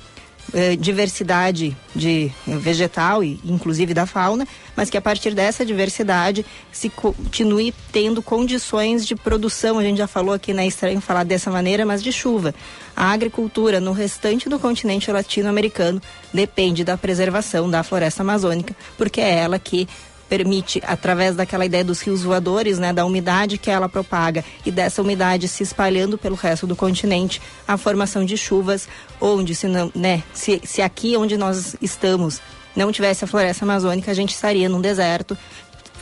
eh, diversidade de vegetal e inclusive da fauna, mas que a partir dessa diversidade se continue tendo condições de produção. A gente já falou aqui, né, é estranho falar dessa maneira, mas de chuva. A agricultura no restante do continente latino-americano depende da preservação da floresta amazônica, porque é ela que permite, através daquela ideia dos rios voadores, né, da umidade que ela propaga e dessa umidade se espalhando pelo resto do continente, a formação de chuvas, onde se não, né, se, se aqui onde nós estamos não tivesse a floresta amazônica, a gente estaria num deserto.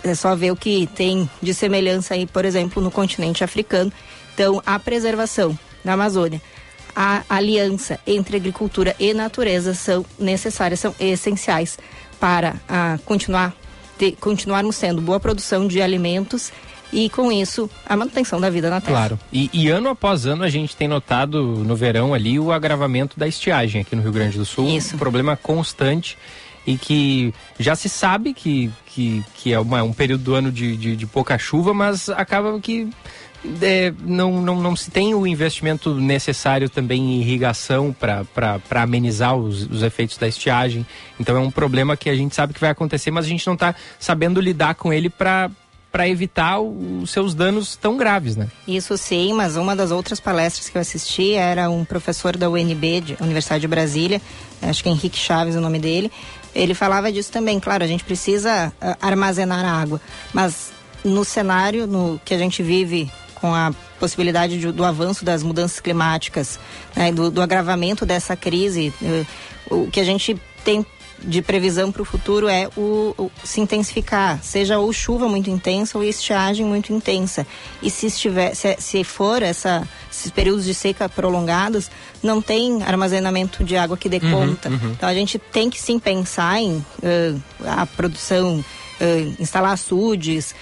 É só ver o que tem de semelhança aí, por exemplo, no continente africano. Então, a preservação da Amazônia, a aliança entre agricultura e natureza são necessárias, são essenciais para a continuar ter, continuarmos sendo boa produção de alimentos e com isso a manutenção da vida na Terra. Claro. E, e ano após ano a gente tem notado no verão ali o agravamento da estiagem aqui no Rio Grande do Sul. Isso. Um problema constante e que já se sabe que, que, que é uma- um período do ano de, de, de pouca chuva, mas acaba que é, não, não, não se tem o investimento necessário também em irrigação para amenizar os, os efeitos da estiagem. Então é um problema que a gente sabe que vai acontecer, mas a gente não está sabendo lidar com ele para para evitar os seus danos tão graves, né? Isso sim, mas uma das outras palestras que eu assisti era um professor da UNB, de Universidade de Brasília, acho que é Henrique Chaves o nome dele. Ele falava disso também, claro, a gente precisa ah, armazenar água, mas no cenário no que a gente vive com a possibilidade de, do avanço das mudanças climáticas, né, do, do, agravamento dessa crise, uh, o que a gente tem de previsão para o futuro é o, o, se intensificar, seja ou chuva muito intensa ou estiagem muito intensa. E se estiver, se, se for essa, esses períodos de seca prolongados, não tem armazenamento de água que dê uhum, conta. Uhum. Então a gente tem que sim pensar em uh, a produção, uh, instalar açudes,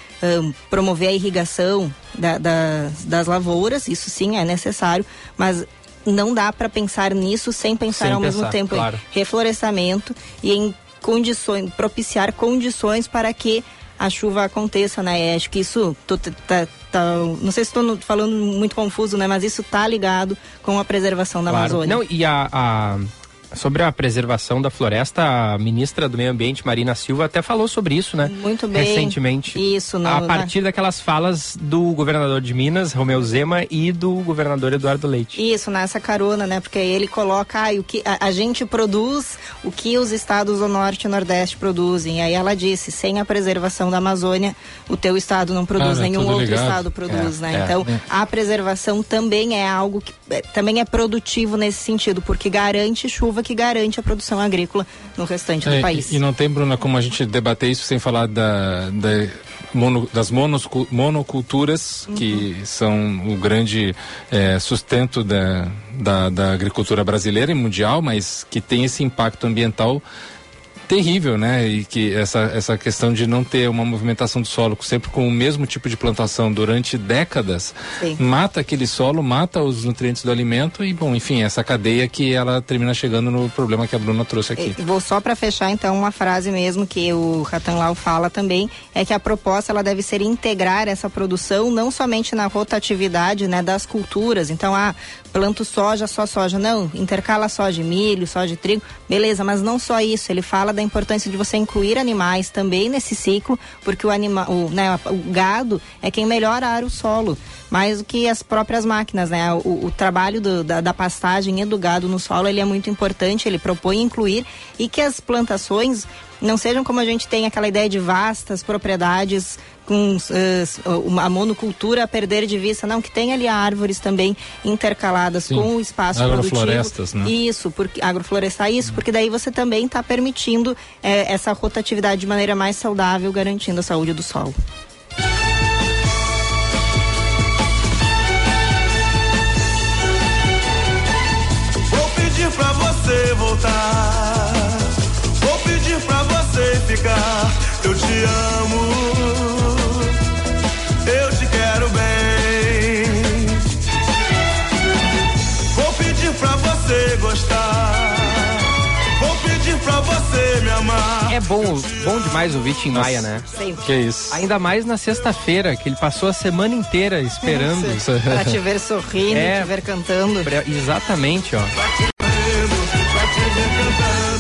promover a irrigação da, das, das lavouras, isso sim é necessário, mas não dá para pensar nisso sem pensar sem ao pensar, mesmo tempo claro. em reflorestamento e em condições, propiciar condições para que a chuva aconteça, né? Acho que isso tô, tá, tá, não sei se estou falando muito confuso, né? Mas isso tá ligado com a preservação da claro. Amazônia. Não, e a, a Sobre a preservação da floresta, a ministra do Meio Ambiente, Marina Silva, até falou sobre isso, né? Muito bem. Recentemente. Isso, no, A partir na... daquelas falas do governador de Minas, Romeu Zema, e do governador Eduardo Leite. Isso, nessa carona, né? Porque ele coloca ah, o que a, a, gente produz o que os estados do Norte e Nordeste produzem. E aí ela disse, sem a preservação da Amazônia, o teu estado não produz, ah, nenhum outro ligado. estado produz, é, né? É, então, é. a preservação também é algo que é, também é produtivo nesse sentido, porque garante chuva que garante a produção agrícola no restante é, do país. E, e, não tem, Bruna, como a gente debater isso sem falar da, da mono, das monos, monoculturas, uhum. que são o grande é, sustento da, da, da agricultura brasileira e mundial, mas que tem esse impacto ambiental terrível, né? E que essa, essa questão de não ter uma movimentação do solo sempre com o mesmo tipo de plantação durante décadas Sim. mata aquele solo, mata os nutrientes do alimento e, bom, enfim, essa cadeia que ela termina chegando no problema que a Bruna trouxe aqui. E vou só para fechar então uma frase mesmo que o Ratan Lau fala também, é que a proposta ela deve ser integrar essa produção não somente na rotatividade, né, das culturas. Então, ah, planto soja, só soja, não, intercala soja, milho, soja, trigo, beleza, mas não só isso, ele fala da importância de você incluir animais também nesse ciclo, porque o, anima, o, né, o gado é quem melhor ara o solo, mais do que as próprias máquinas, né? O, o trabalho do, da, da, pastagem e do gado no solo ele é muito importante, ele propõe incluir e que as plantações não sejam como a gente tem aquela ideia de vastas propriedades com uh, a monocultura a perder de vista, não, que tem ali árvores também intercaladas Sim. com o espaço agroflorestas, produtivo. Né? Isso, porque agroflorestar isso, porque daí você também está permitindo eh, essa rotatividade de maneira mais saudável, garantindo a saúde do solo. Ficar. Eu te amo. você gostar. Vou pedir pra você me amar. É bom, bom demais ouvir Tim Maia, né? Sempre. Que isso. Ainda mais na sexta-feira, que ele passou a semana inteira esperando. pra te ver sorrindo, é, te ver cantando. Exatamente, ó.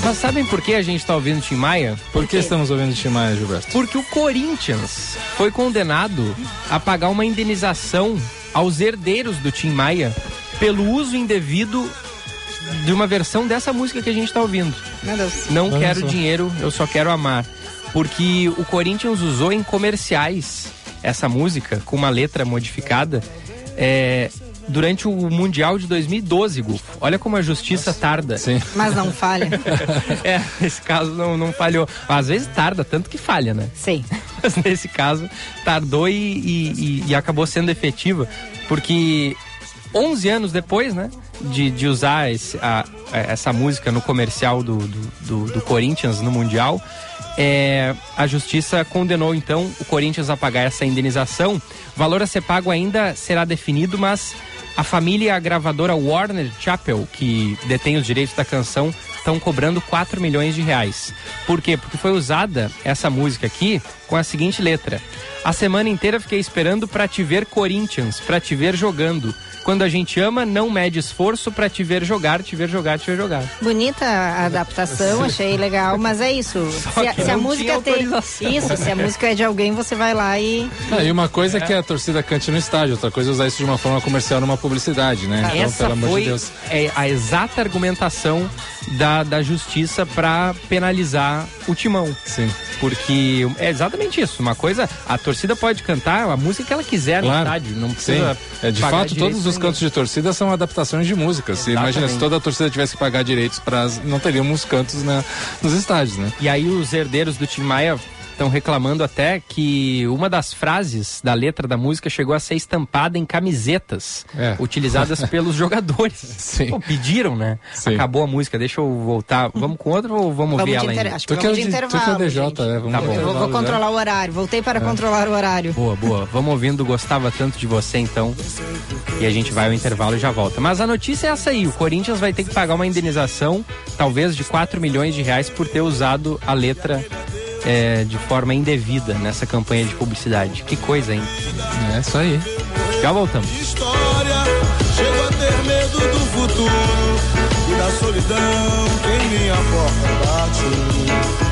Mas sabem por que a gente está ouvindo Tim Maia? Por, por que estamos ouvindo Tim Maia, Gilberto? Porque o Corinthians foi condenado a pagar uma indenização aos herdeiros do Tim Maia pelo uso indevido de uma versão dessa música que a gente está ouvindo. Meu Deus. Não quero dinheiro, eu só quero amar. Porque o Corinthians usou em comerciais essa música com uma letra modificada é, durante o Mundial de 2012, Gufo. Olha como a justiça Nossa. tarda. Sim. Mas não falha. é, nesse caso não, não falhou. Às vezes tarda, tanto que falha, né? Sim. Mas nesse caso tardou e, e, e acabou sendo efetiva. Porque 11 anos depois, né? De, de usar esse, a, a, essa música no comercial do, do, do, do Corinthians no Mundial, é, a justiça condenou então o Corinthians a pagar essa indenização. O valor a ser pago ainda será definido, mas a família gravadora Warner Chappell, que detém os direitos da canção, estão cobrando 4 milhões de reais. Por quê? Porque foi usada essa música aqui com a seguinte letra: A semana inteira fiquei esperando para te ver Corinthians, para te ver jogando. Quando a gente ama, não mede esforço para te ver jogar, te ver jogar, te ver jogar. Bonita a adaptação, achei legal, mas é isso. Se a, se a música tem isso, se a música é de alguém, você vai lá e. Ah, e uma coisa é. que a torcida cante no estádio, outra coisa é usar isso de uma forma comercial numa publicidade, né? Então, Essa pelo amor foi de Deus. É a exata argumentação da, da justiça para penalizar o timão. Sim. Porque. É exatamente isso. Uma coisa, a torcida pode cantar a música que ela quiser claro. no estádio, não precisa. É, de fato, todos os cantos de torcida são adaptações de música. Se imagina se toda a torcida tivesse que pagar direitos para não teríamos cantos na, nos estádios, né? E aí os herdeiros do Tim Maia Estão reclamando até que uma das frases da letra da música chegou a ser estampada em camisetas é. utilizadas pelos jogadores. Sim. Pô, pediram, né? Sim. Acabou a música, deixa eu voltar. Vamos com outra ou vamos, vamos ver ela ainda? Acho que vamos de intervalo. É DJ, né? Vamos tá bom. Eu vou, controlar o horário. Voltei para é. controlar o horário. Boa, boa. Vamos ouvindo Gostava Tanto de Você, então. E a gente vai ao intervalo e já volta. Mas a notícia é essa aí. O Corinthians vai ter que pagar uma indenização, talvez de 4 milhões de reais, por ter usado a letra é, de forma indevida nessa campanha de publicidade. Que coisa, hein? É isso aí. Já voltamos. História, chego a ter medo do futuro e da solidão que em minha porta bate.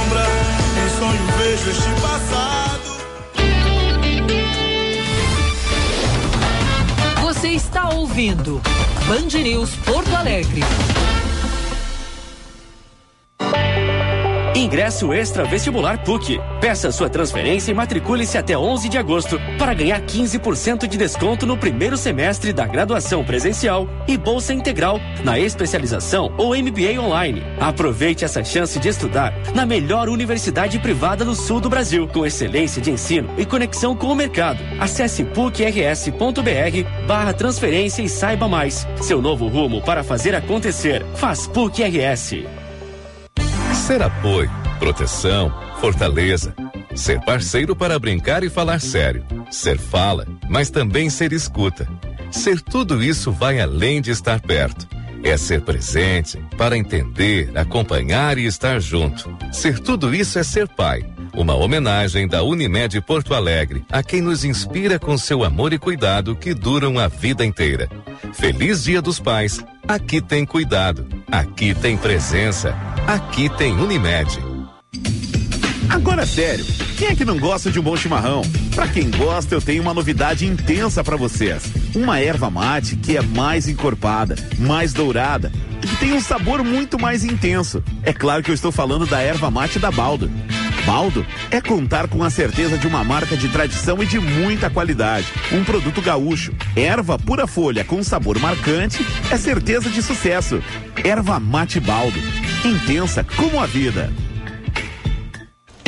Sombra, em sonho vejo este passado. Você está ouvindo Band News Porto Alegre. Ingresso Extra Vestibular PUC. Peça sua transferência e matricule-se até 11 de agosto para ganhar 15% de desconto no primeiro semestre da graduação presencial e bolsa integral na especialização ou MBA online. Aproveite essa chance de estudar na melhor universidade privada do sul do Brasil, com excelência de ensino e conexão com o mercado. Acesse pucrs.br barra transferência e saiba mais. Seu novo rumo para fazer acontecer. Faz PUC RS. Ser apoio, proteção, fortaleza. Ser parceiro para brincar e falar sério. Ser fala, mas também ser escuta. Ser tudo isso vai além de estar perto. É ser presente para entender, acompanhar e estar junto. Ser tudo isso é ser pai. Uma homenagem da Unimed Porto Alegre a quem nos inspira com seu amor e cuidado que duram a vida inteira. Feliz Dia dos Pais. Aqui tem cuidado. Aqui tem presença. Aqui tem Unimed. Agora sério, quem é que não gosta de um bom chimarrão? Para quem gosta, eu tenho uma novidade intensa para vocês. Uma erva mate que é mais encorpada, mais dourada e que tem um sabor muito mais intenso. É claro que eu estou falando da erva mate da Baldo. Baldo é contar com a certeza de uma marca de tradição e de muita qualidade. Um produto gaúcho. Erva pura folha com sabor marcante é certeza de sucesso. Erva mate Baldo. Intensa como a vida.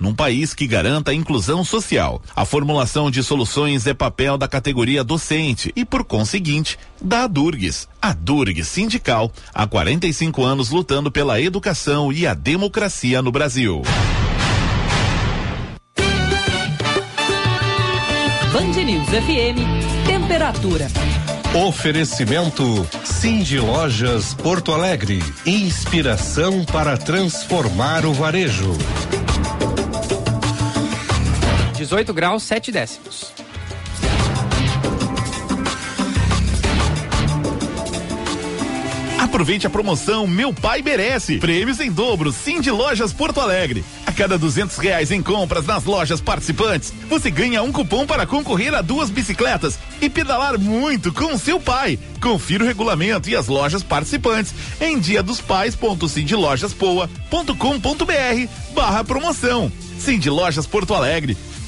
num país que garanta a inclusão social. A formulação de soluções é papel da categoria docente e, por conseguinte, da Durgues. A Durgues Sindical, há 45 anos lutando pela educação e a democracia no Brasil. Band News FM, temperatura. Oferecimento Cindy Lojas Porto Alegre. Inspiração para transformar o varejo. 18 graus, 7 décimos. Aproveite a promoção Meu Pai Merece. Prêmios em dobro, Sim de Lojas Porto Alegre. A cada duzentos reais em compras nas lojas participantes, você ganha um cupom para concorrer a duas bicicletas e pedalar muito com seu pai. Confira o regulamento e as lojas participantes em dia dos pais.cindlojaspoa.com.br barra promoção. Sim de Lojas Porto Alegre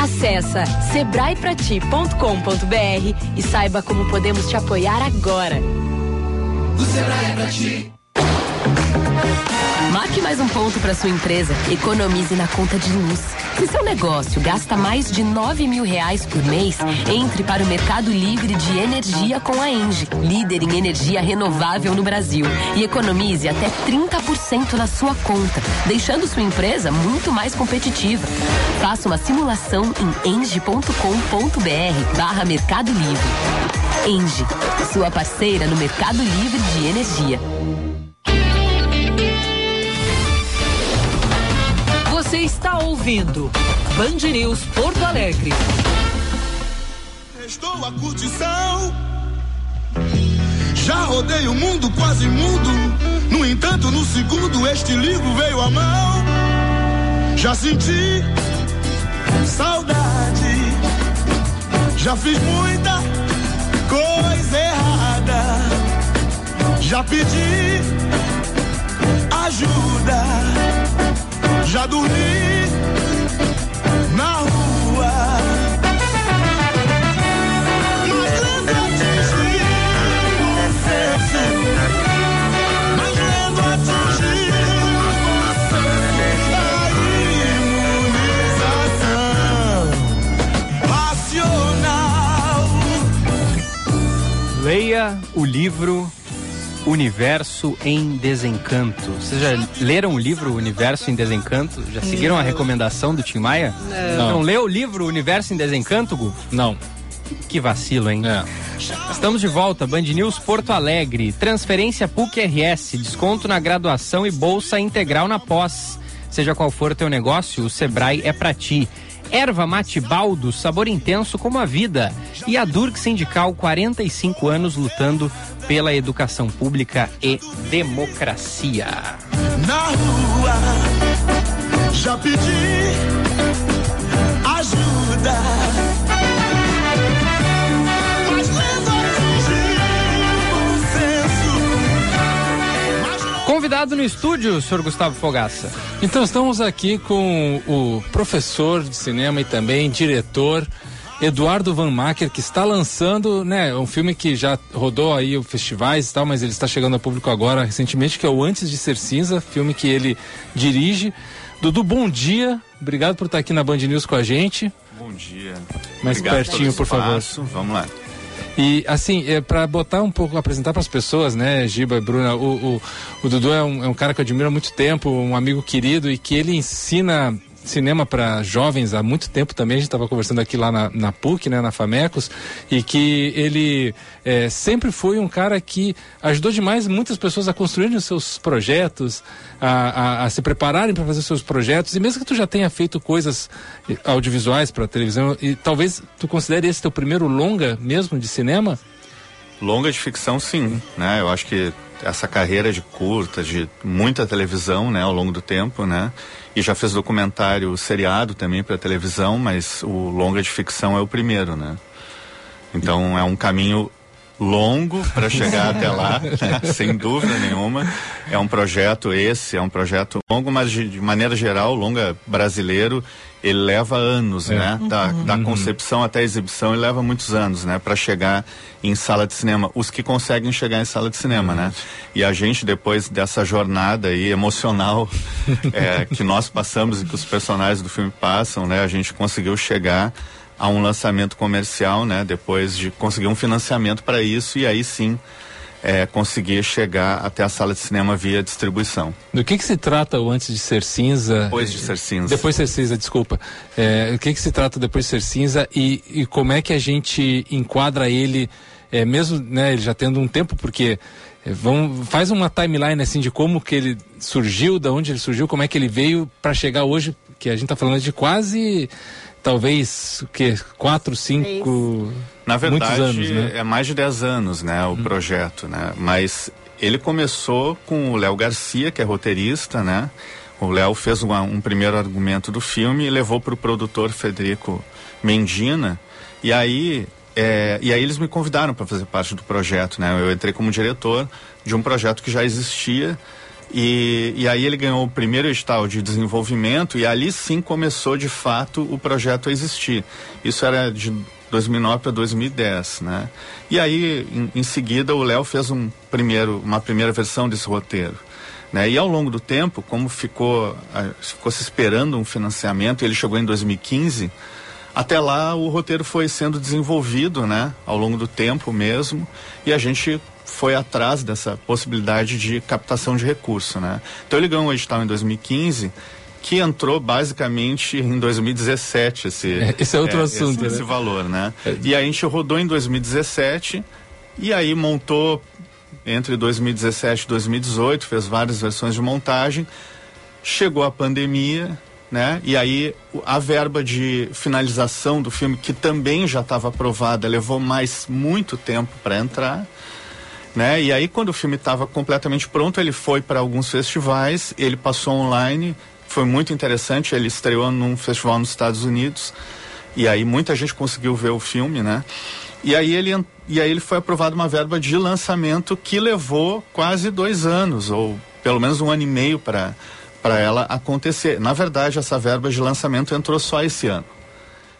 Acesse sebraeprati.com.br e saiba como podemos te apoiar agora. o Sebrae é pra ti. Marque mais um ponto para sua empresa. Economize na conta de luz. Se seu negócio gasta mais de 9 mil reais por mês, entre para o Mercado Livre de Energia com a Engie, líder em energia renovável no Brasil. E economize até 30% na sua conta, deixando sua empresa muito mais competitiva. Faça uma simulação em engie.com.br barra Mercado Livre. Engie, sua parceira no Mercado Livre de Energia. Está ouvindo Band News Porto Alegre. Estou a curtição. Já rodei o mundo quase mudo. No entanto, no segundo, este livro veio à mão. Já senti saudade. Já fiz muita coisa errada. Já pedi ajuda. Já na rua. Mas lendo atingir o senso. Mas lendo atingir a imunização racional. Leia o livro Universo em Desencanto. Vocês já leram o livro Universo em Desencanto? Já seguiram a recomendação do Tim Maia? Não. Não leu o livro Universo em Desencanto, Gu? Não. Que vacilo, hein? Estamos de volta, Band News Porto Alegre. Transferência PUC RS, desconto na graduação e bolsa integral na pós. Seja qual for o teu negócio, o Sebrae é pra ti. Erva mate baldo, sabor intenso como a vida. E a Durk Sindical, 45 anos lutando pela educação pública e democracia. Na rua, já pedi ajuda. Convidado no estúdio, senhor Gustavo Fogaça. Então estamos aqui com o professor de cinema e também diretor Eduardo Van Macker, que está lançando, né, um filme que já rodou aí os festivais e tal, mas ele está chegando a público agora recentemente, que é o Antes de Ser Cinza, filme que ele dirige. Dudu, bom dia. Obrigado por estar aqui na Band News com a gente. Bom dia. Mais Obrigado pertinho, por favor. Vamos lá. E assim, é, para botar um pouco, apresentar para as pessoas, né, Giba e Bruna, o, o, o Dudu é um, é um cara que eu admiro há muito tempo, um amigo querido e que ele ensina cinema para jovens há muito tempo também. A gente estava conversando aqui lá na, na, PUC, né, na Famecos, e que ele é, sempre foi um cara que ajudou demais muitas pessoas a construírem os seus projetos, a, a, a se prepararem para fazer seus projetos. E mesmo que tu já tenha feito coisas audiovisuais para televisão, e talvez tu considere esse teu primeiro longa mesmo de cinema? Longa de ficção, sim. Né? Eu acho que essa carreira de curta, de muita televisão, né, ao longo do tempo, né? E já fez documentário seriado também para televisão, mas o longa de ficção é o primeiro, né? Então é um caminho longo para chegar até lá, né? sem dúvida nenhuma. É um projeto esse, é um projeto longo, mas de, maneira geral, longa brasileiro, ele leva anos, É. né? Da, Uhum. da Uhum. concepção até a exibição, ele leva muitos anos, né? Para chegar em sala de cinema. Os que conseguem chegar em sala de cinema, né? E a gente, depois dessa jornada aí emocional é, que nós passamos e que os personagens do filme passam, né? A gente conseguiu chegar a um lançamento comercial, né? Depois de conseguir um financiamento para isso e aí sim é, conseguir chegar até a sala de cinema via distribuição. Do que que se trata o Antes de Ser Cinza? Depois de Ser Cinza. Depois de Ser Cinza, desculpa. É, o que que se trata depois de Ser Cinza e, e como é que a gente enquadra ele, é, mesmo, né, ele já tendo um tempo, porque é, vão, faz uma timeline assim de como que ele surgiu, da onde ele surgiu, como é que ele veio para chegar hoje, que a gente está falando de quase, talvez, o que, quatro, cinco, Na verdade, anos, né? é mais de 10 anos, né, o projeto, né? Mas ele começou com o Léo Garcia, que é roteirista, né? O Léo fez uma- um primeiro argumento do filme e levou para o produtor Federico Mendina. E aí, é, e aí eles me convidaram para fazer parte do projeto, né? Eu entrei como diretor de um projeto que já existia E, e aí ele ganhou o primeiro edital de desenvolvimento e ali sim começou de fato o projeto a existir. Isso era de 2009 para 2010, né? E aí em, em seguida o Léo fez um primeiro, uma primeira versão desse roteiro. Né? E ao longo do tempo, como ficou, ficou se esperando um financiamento, ele chegou em 2015, até lá o roteiro foi sendo desenvolvido, né? Ao longo do tempo mesmo, e a gente foi atrás dessa possibilidade de captação de recurso, né? Então ele ganhou um edital em 2015 que entrou basicamente em 2017 esse é, esse é outro é, assunto, esse, né? esse valor, né? É. E aí a gente rodou em 2017 e aí montou entre 2017 e 2018, fez várias versões de montagem. Chegou a pandemia, né? E aí a verba de finalização do filme, que também já estava aprovada, levou mais muito tempo para entrar. Né? E aí quando o filme estava completamente pronto, ele foi para alguns festivais, ele passou online, foi muito interessante, ele estreou num festival nos Estados Unidos. E aí muita gente conseguiu ver o filme, né? E aí ele e aí ele foi aprovado uma verba de lançamento que levou quase dois anos ou pelo menos um ano e meio para para ela acontecer. Na verdade, essa verba de lançamento entrou só esse ano.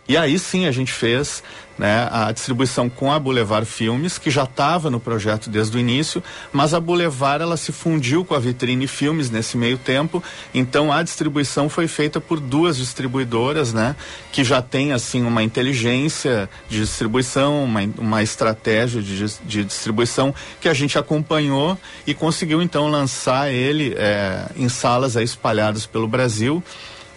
E aí sim a gente fez né, a distribuição com a Boulevard Filmes, que já estava no projeto desde o início, mas a Boulevard ela se fundiu com a Vitrine Filmes nesse meio tempo, então a distribuição foi feita por duas distribuidoras, né, que já tem assim uma inteligência de distribuição, uma, uma estratégia de, de distribuição que a gente acompanhou e conseguiu então lançar ele é, em salas aí, espalhadas pelo Brasil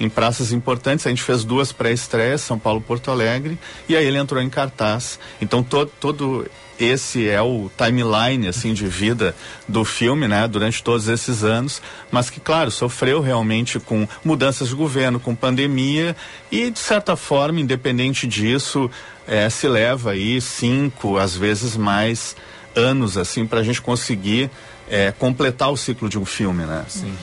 em praças importantes. A gente fez duas pré-estreias, São Paulo Porto Alegre, e aí ele entrou em cartaz. Então todo, todo esse é o timeline assim de vida do filme, né, durante todos esses anos, mas que claro, sofreu realmente com mudanças de governo, com pandemia e de certa forma, independente disso, é, se leva aí cinco, às vezes mais anos assim para a gente conseguir é, completar o ciclo de um filme, né? Sim.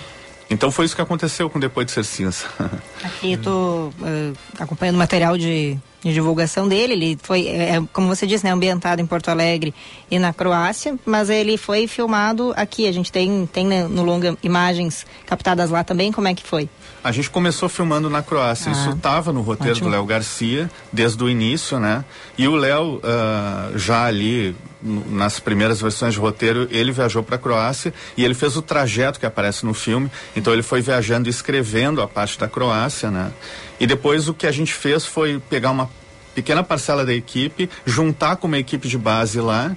Então foi isso que aconteceu com Depois de Ser Cinza. Aqui estou uh, acompanhando o material de, de, divulgação dele. Ele foi, é, é, como você disse, né, ambientado em Porto Alegre e na Croácia, mas ele foi filmado aqui. A gente tem, tem no longa imagens captadas lá também. Como é que foi? A gente começou filmando na Croácia. Ah, Isso estava no roteiro ótimo. do Léo Garcia desde o início, né? E o Léo uh, já ali nas primeiras versões de roteiro, ele viajou para a Croácia e ele fez o trajeto que aparece no filme. Então ele foi viajando e escrevendo a parte da Croácia, né? E depois o que a gente fez foi pegar uma pequena parcela da equipe, juntar com uma equipe de base lá,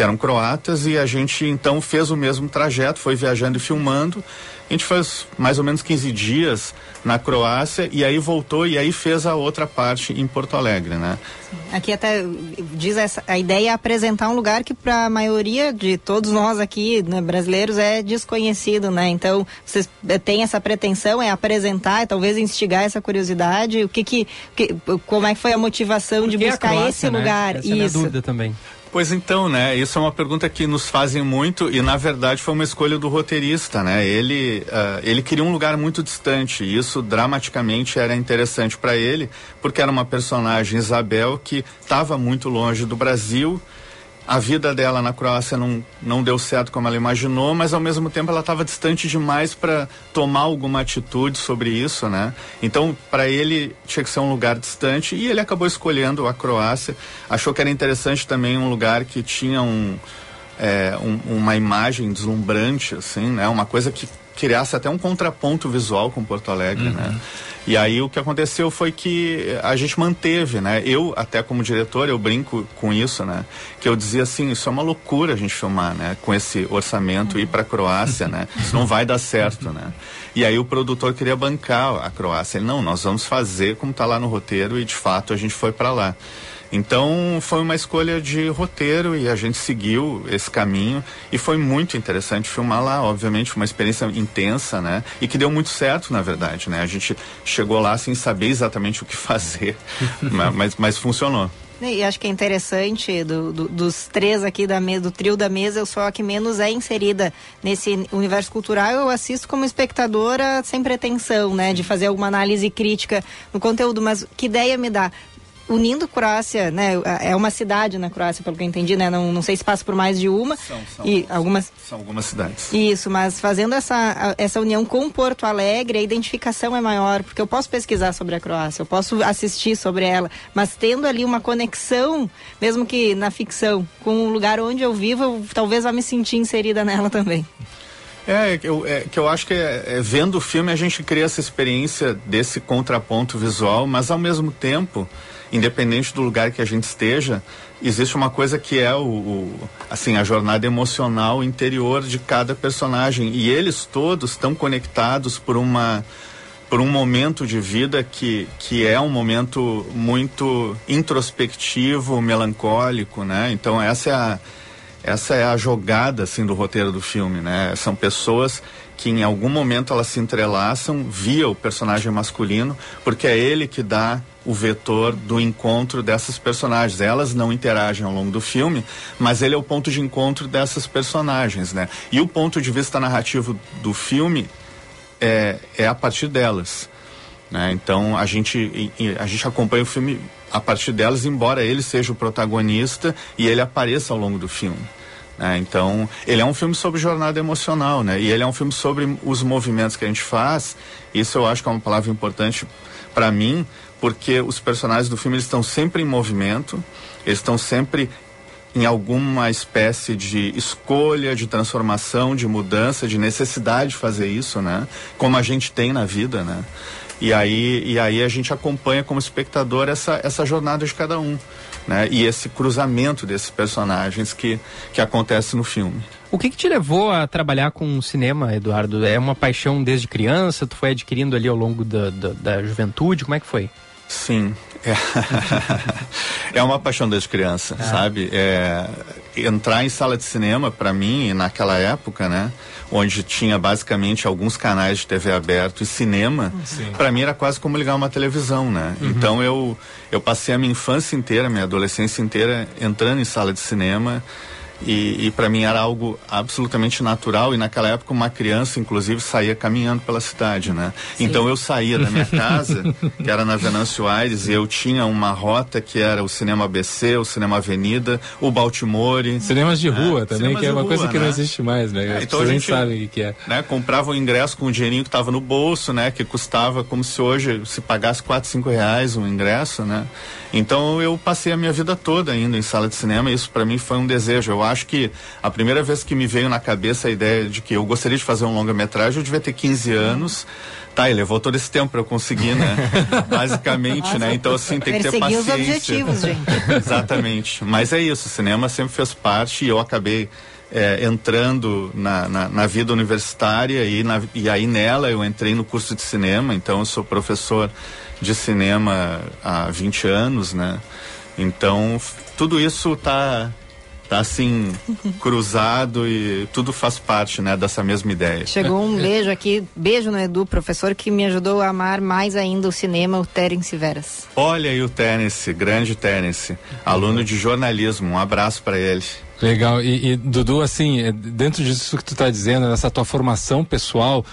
que eram croatas, e a gente então fez o mesmo trajeto, foi viajando e filmando. A gente fez mais ou menos 15 dias na Croácia e aí voltou e aí fez a outra parte em Porto Alegre, né? Aqui até diz essa, a ideia é apresentar um lugar que para a maioria de todos nós aqui, né, brasileiros, é desconhecido, né? Então, vocês têm essa pretensão, é apresentar, é talvez instigar essa curiosidade, o que que, que como é que foi a motivação Por de buscar Croácia, esse né? lugar? Essa Isso. É a dúvida também. Pois então, né? Isso é uma pergunta que nos fazem muito e na verdade foi uma escolha do roteirista, né? Ele uh, ele queria um lugar muito distante. E isso dramaticamente era interessante para ele porque era uma personagem Isabel que estava muito longe do Brasil a vida dela na Croácia não, não deu certo como ela imaginou, mas ao mesmo tempo ela estava distante demais para tomar alguma atitude sobre isso, né? Então, para ele tinha que ser um lugar distante e ele acabou escolhendo a Croácia. Achou que era interessante também um lugar que tinha um, é, um, uma imagem deslumbrante, assim, né? Uma coisa que criasse até um contraponto visual com Porto Alegre, né? uhum. né? E aí o que aconteceu foi que a gente manteve, né? Eu, até como diretor, eu brinco com isso, né? Que eu dizia assim, isso é uma loucura a gente filmar, né? Com esse orçamento ir para a Croácia, né? Isso não vai dar certo, né? E aí o produtor queria bancar a Croácia. Ele, não, nós vamos fazer como está lá no roteiro e de fato a gente foi para lá. Então foi uma escolha de roteiro e a gente seguiu esse caminho e foi muito interessante filmar lá, obviamente uma experiência intensa, né? E que deu muito certo, na verdade, né? A gente chegou lá sem saber exatamente o que fazer, mas, mas funcionou. E acho que é interessante do, do, dos três aqui da mesa, do trio da mesa, eu sou a que menos é inserida nesse universo cultural. Eu assisto como espectadora sem pretensão, né, de fazer alguma análise crítica no conteúdo. Mas que ideia me dá? Unindo Croácia, né? É uma cidade na Croácia, pelo que eu entendi, né? Não, não sei se passa por mais de uma. São, são, e algumas... são algumas cidades. Isso, mas fazendo essa, essa união com Porto Alegre, a identificação é maior, porque eu posso pesquisar sobre a Croácia, eu posso assistir sobre ela, mas tendo ali uma conexão, mesmo que na ficção, com o lugar onde eu vivo, eu talvez vá me sentir inserida nela também. É, eu, é, que eu acho que é, é, vendo o filme a gente cria essa experiência desse contraponto visual, mas ao mesmo tempo, independente do lugar que a gente esteja, existe uma coisa que é o, o assim a jornada emocional interior de cada personagem e eles todos estão conectados por uma por um momento de vida que, que é um momento muito introspectivo, melancólico, né? Então essa é a essa é a jogada assim do roteiro do filme, né? São pessoas que em algum momento elas se entrelaçam via o personagem masculino, porque é ele que dá o vetor do encontro dessas personagens. Elas não interagem ao longo do filme, mas ele é o ponto de encontro dessas personagens, né? E o ponto de vista narrativo do filme é, é a partir delas. Né? Então a gente, a gente acompanha o filme a partir delas, embora ele seja o protagonista e ele apareça ao longo do filme. Né? Então, ele é um filme sobre jornada emocional, né? E ele é um filme sobre os movimentos que a gente faz. Isso eu acho que é uma palavra importante para mim, porque os personagens do filme estão sempre em movimento, eles estão sempre em alguma espécie de escolha, de transformação, de mudança, de necessidade de fazer isso, né? Como a gente tem na vida, né? E aí, e aí a gente acompanha como espectador essa, essa jornada de cada um. Né? E esse cruzamento desses personagens que, que acontece no filme. O que, que, te levou a trabalhar com cinema, Eduardo? É uma paixão desde criança? Tu foi adquirindo ali ao longo da, da, da juventude? Como é que foi? Sim. É, é uma paixão desde criança, é. sabe? É, entrar em sala de cinema, para mim, naquela época, né? Onde tinha basicamente alguns canais de TV aberto e cinema, para mim era quase como ligar uma televisão, né? Uhum. Então eu eu passei a minha infância inteira, minha adolescência inteira entrando em sala de cinema. E, e para mim era algo absolutamente natural. E naquela época, uma criança, inclusive, saía caminhando pela cidade, né? Sim. Então eu saía da minha casa, que era na Venâncio Aires, e eu tinha uma rota que era o Cinema ABC, o Cinema Avenida, o Baltimore. Cinemas de né? rua também, que é uma rua, coisa que né? não existe mais, né? É, então a gente sabe o que é. Né, comprava o um ingresso com o dinheirinho que estava no bolso, né? Que custava como se hoje se pagasse quatro, cinco reais um ingresso, né? Então eu passei a minha vida toda indo em sala de cinema e isso para mim foi um desejo. Eu acho que a primeira vez que me veio na cabeça a ideia de que eu gostaria de fazer um longa-metragem, eu devia ter 15 anos. Tá, e levou todo esse tempo para eu conseguir, né? Basicamente, Nossa, né? Então, assim, tem que ter paciência. os objetivos, gente. Exatamente. Mas é isso, o cinema sempre fez parte e eu acabei é, entrando na, na, na, vida universitária e, na, e aí nela eu entrei no curso de cinema, então eu sou professor de cinema há 20 anos, né? Então, tudo isso tá tá assim cruzado e tudo faz parte, né, dessa mesma ideia. Chegou um beijo aqui, beijo no Edu, professor que me ajudou a amar mais ainda o cinema, o Terence Veras. Olha aí o Terence, grande Terence, aluno de jornalismo, um abraço para ele. Legal, e, e Dudu, assim, é, dentro disso que tu está dizendo, dessa tua formação pessoal,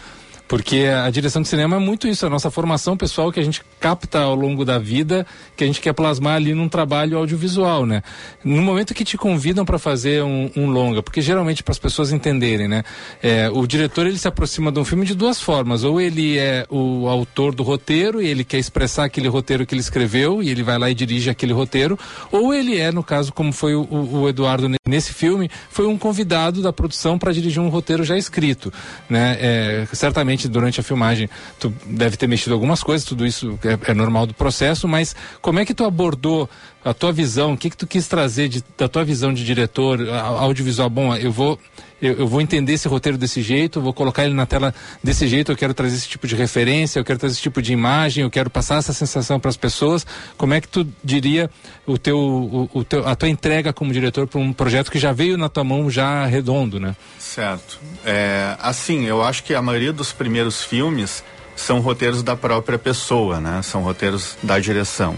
porque a direção de cinema é muito isso, a nossa formação pessoal que a gente capta ao longo da vida, que a gente quer plasmar ali num trabalho audiovisual, né? No momento que te convidam para fazer um, um, longa, porque geralmente para as pessoas entenderem, né? É, o diretor ele se aproxima de um filme de duas formas, ou ele é o autor do roteiro e ele quer expressar aquele roteiro que ele escreveu e ele vai lá e dirige aquele roteiro, ou ele é, no caso como foi o, o Eduardo nesse filme, foi um convidado da produção para dirigir um roteiro já escrito, né? É, certamente durante a filmagem tu deve ter mexido algumas coisas, tudo isso é, é normal do processo, mas como é que tu abordou a tua visão, o que que tu quis trazer de, da tua visão de diretor audiovisual? Bom, eu vou eu, eu, vou entender esse roteiro desse jeito, vou colocar ele na tela desse jeito, eu quero trazer esse tipo de referência, eu quero trazer esse tipo de imagem, eu quero passar essa sensação para as pessoas. Como é que tu diria o teu, o, o teu, a tua entrega como diretor para um projeto que já veio na tua mão já redondo, né? Certo. É, assim, eu acho que a maioria dos primeiros filmes são roteiros da própria pessoa, né? São roteiros da direção.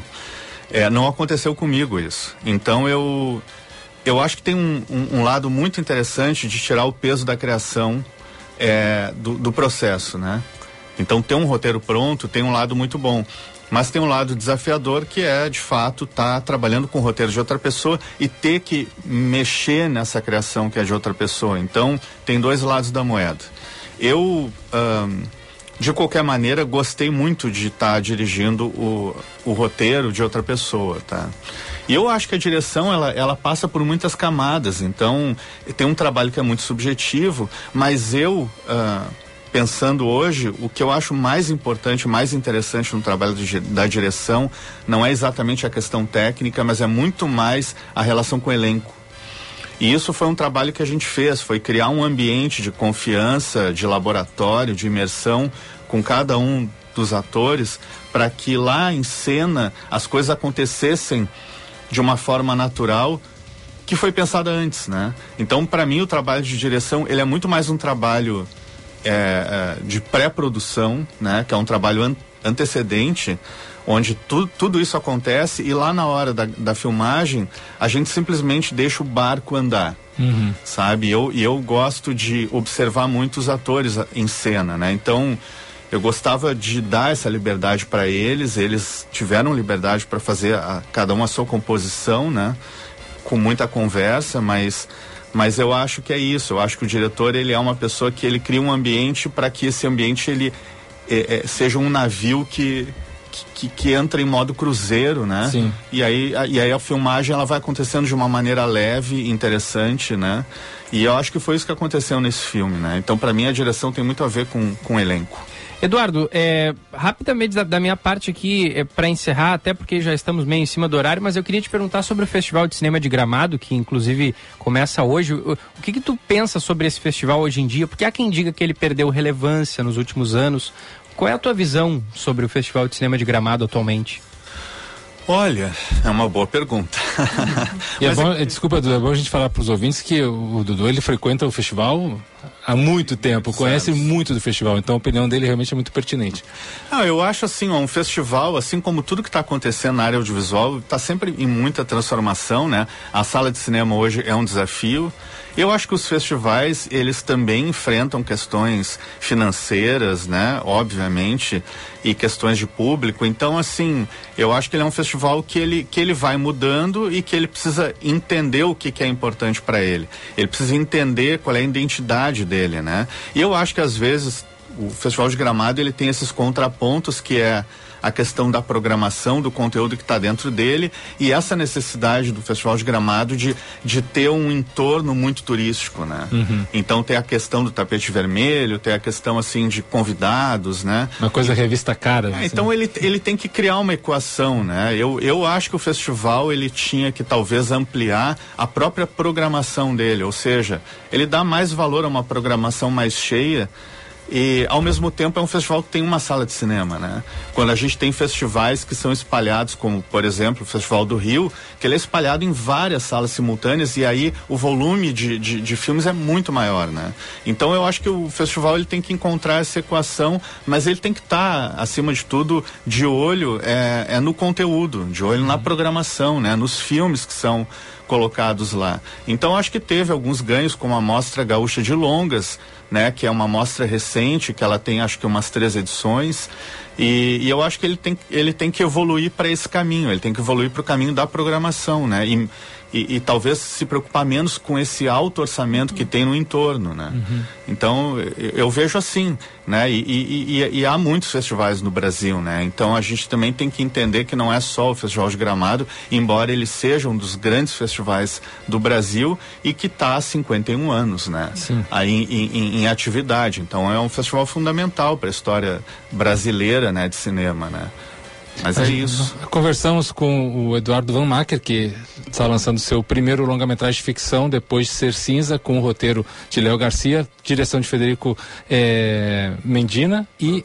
É, não aconteceu comigo isso. Então eu eu acho que tem um, um, um, lado muito interessante de tirar o peso da criação é, do, do, processo, né? Então ter um roteiro pronto tem um lado muito bom. Mas tem um lado desafiador que é, de fato, estar tá trabalhando com o roteiro de outra pessoa e ter que mexer nessa criação que é de outra pessoa. Então, tem dois lados da moeda. Eu, de qualquer maneira, gostei muito de estar tá dirigindo o, o roteiro de outra pessoa, tá? E eu acho que a direção, ela, ela passa por muitas camadas. Então, tem um trabalho que é muito subjetivo, mas eu... Uh, pensando hoje, o que eu acho mais importante, mais interessante no trabalho de, da direção, não é exatamente a questão técnica, mas é muito mais a relação com o elenco. E isso foi um trabalho que a gente fez, foi criar um ambiente de confiança, de laboratório, de imersão com cada um dos atores, para que lá em cena as coisas acontecessem de uma forma natural que foi pensada antes, né? Então, para mim, o trabalho de direção ele é muito mais um trabalho é, é, de pré-produção, né, que é um trabalho an antecedente, onde tu, tudo isso acontece e lá na hora da, da filmagem a gente simplesmente deixa o barco andar. Uhum. Sabe? Eu, e eu gosto de observar muitos atores em cena, né? Então, eu gostava de dar essa liberdade para eles, eles tiveram liberdade para fazer a, cada um a sua composição, né? Com muita conversa, mas mas eu acho que é isso. Eu acho que o diretor ele é uma pessoa que ele cria um ambiente para que esse ambiente ele é, é, seja um navio que, que, que, entra em modo cruzeiro, né? Sim. E aí, a, e aí a filmagem ela vai acontecendo de uma maneira leve, interessante, né? E eu acho que foi isso que aconteceu nesse filme, né? Então, para mim, a direção tem muito a ver com, com o elenco. Eduardo, é, rapidamente da, da, minha parte aqui, é, para encerrar, até porque já estamos meio em cima do horário, mas eu queria te perguntar sobre o Festival de Cinema de Gramado, que inclusive começa hoje. O, o que, que tu pensa sobre esse festival hoje em dia? Porque há quem diga que ele perdeu relevância nos últimos anos. Qual é a tua visão sobre o Festival de Cinema de Gramado atualmente? Olha, é uma boa pergunta. e é bom, é... desculpa, Dudu, é bom a gente falar para os ouvintes que o, o Dudu ele frequenta o festival há muito tempo, conhece muito do festival, então a opinião dele realmente é muito pertinente. Ah, eu acho assim, ó, um festival, assim como tudo que está acontecendo na área audiovisual, está sempre em muita transformação, né? A sala de cinema hoje é um desafio. Eu acho que os festivais, eles também enfrentam questões financeiras, né? Obviamente, e questões de público. Então, assim, eu acho que ele é um festival que ele, que ele vai mudando e que ele precisa entender o que, que é importante para ele. Ele precisa entender qual é a identidade dele, né? E eu acho que às vezes o Festival de Gramado ele tem esses contrapontos que é a questão da programação, do conteúdo que está dentro dele e essa necessidade do Festival de Gramado de, de ter um entorno muito turístico, né? Uhum. Então tem a questão do tapete vermelho, tem a questão assim de convidados, né? Uma coisa revista cara. É, assim. Então ele, ele tem que criar uma equação, né? Eu, eu acho que o festival ele tinha que talvez ampliar a própria programação dele, ou seja, ele dá mais valor a uma programação mais cheia e ao mesmo tempo é um festival que tem uma sala de cinema, né? Quando a gente tem festivais que são espalhados, como por exemplo o Festival do Rio, que ele é espalhado em várias salas simultâneas e aí o volume de, de, de filmes é muito maior, né? Então eu acho que o festival ele tem que encontrar essa equação, mas ele tem que estar tá, acima de tudo de olho é, é no conteúdo, de olho uhum. na programação, né? Nos filmes que são colocados lá. Então acho que teve alguns ganhos, como a Mostra Gaúcha de Longas, né, que é uma mostra recente, que ela tem acho que umas três edições. E, e eu acho que ele tem, ele tem que evoluir para esse caminho, ele tem que evoluir para o caminho da programação, né? E, e, e, talvez se preocupar menos com esse alto orçamento que tem no entorno, né? Uhum. Então eu, vejo assim, né? E, e, e, há muitos festivais no Brasil, né? Então a gente também tem que entender que não é só o Festival de Gramado, embora ele seja um dos grandes festivais do Brasil e que está há 51 anos, né? Sim. Aí em, em, em atividade. Então é um festival fundamental para a história brasileira, né? De cinema, né? Mas é, isso. Conversamos com o Eduardo Van Macker, que está lançando seu primeiro longa-metragem de ficção, depois de Ser Cinza, com o roteiro de Léo Garcia, direção de Federico é, Mendina e,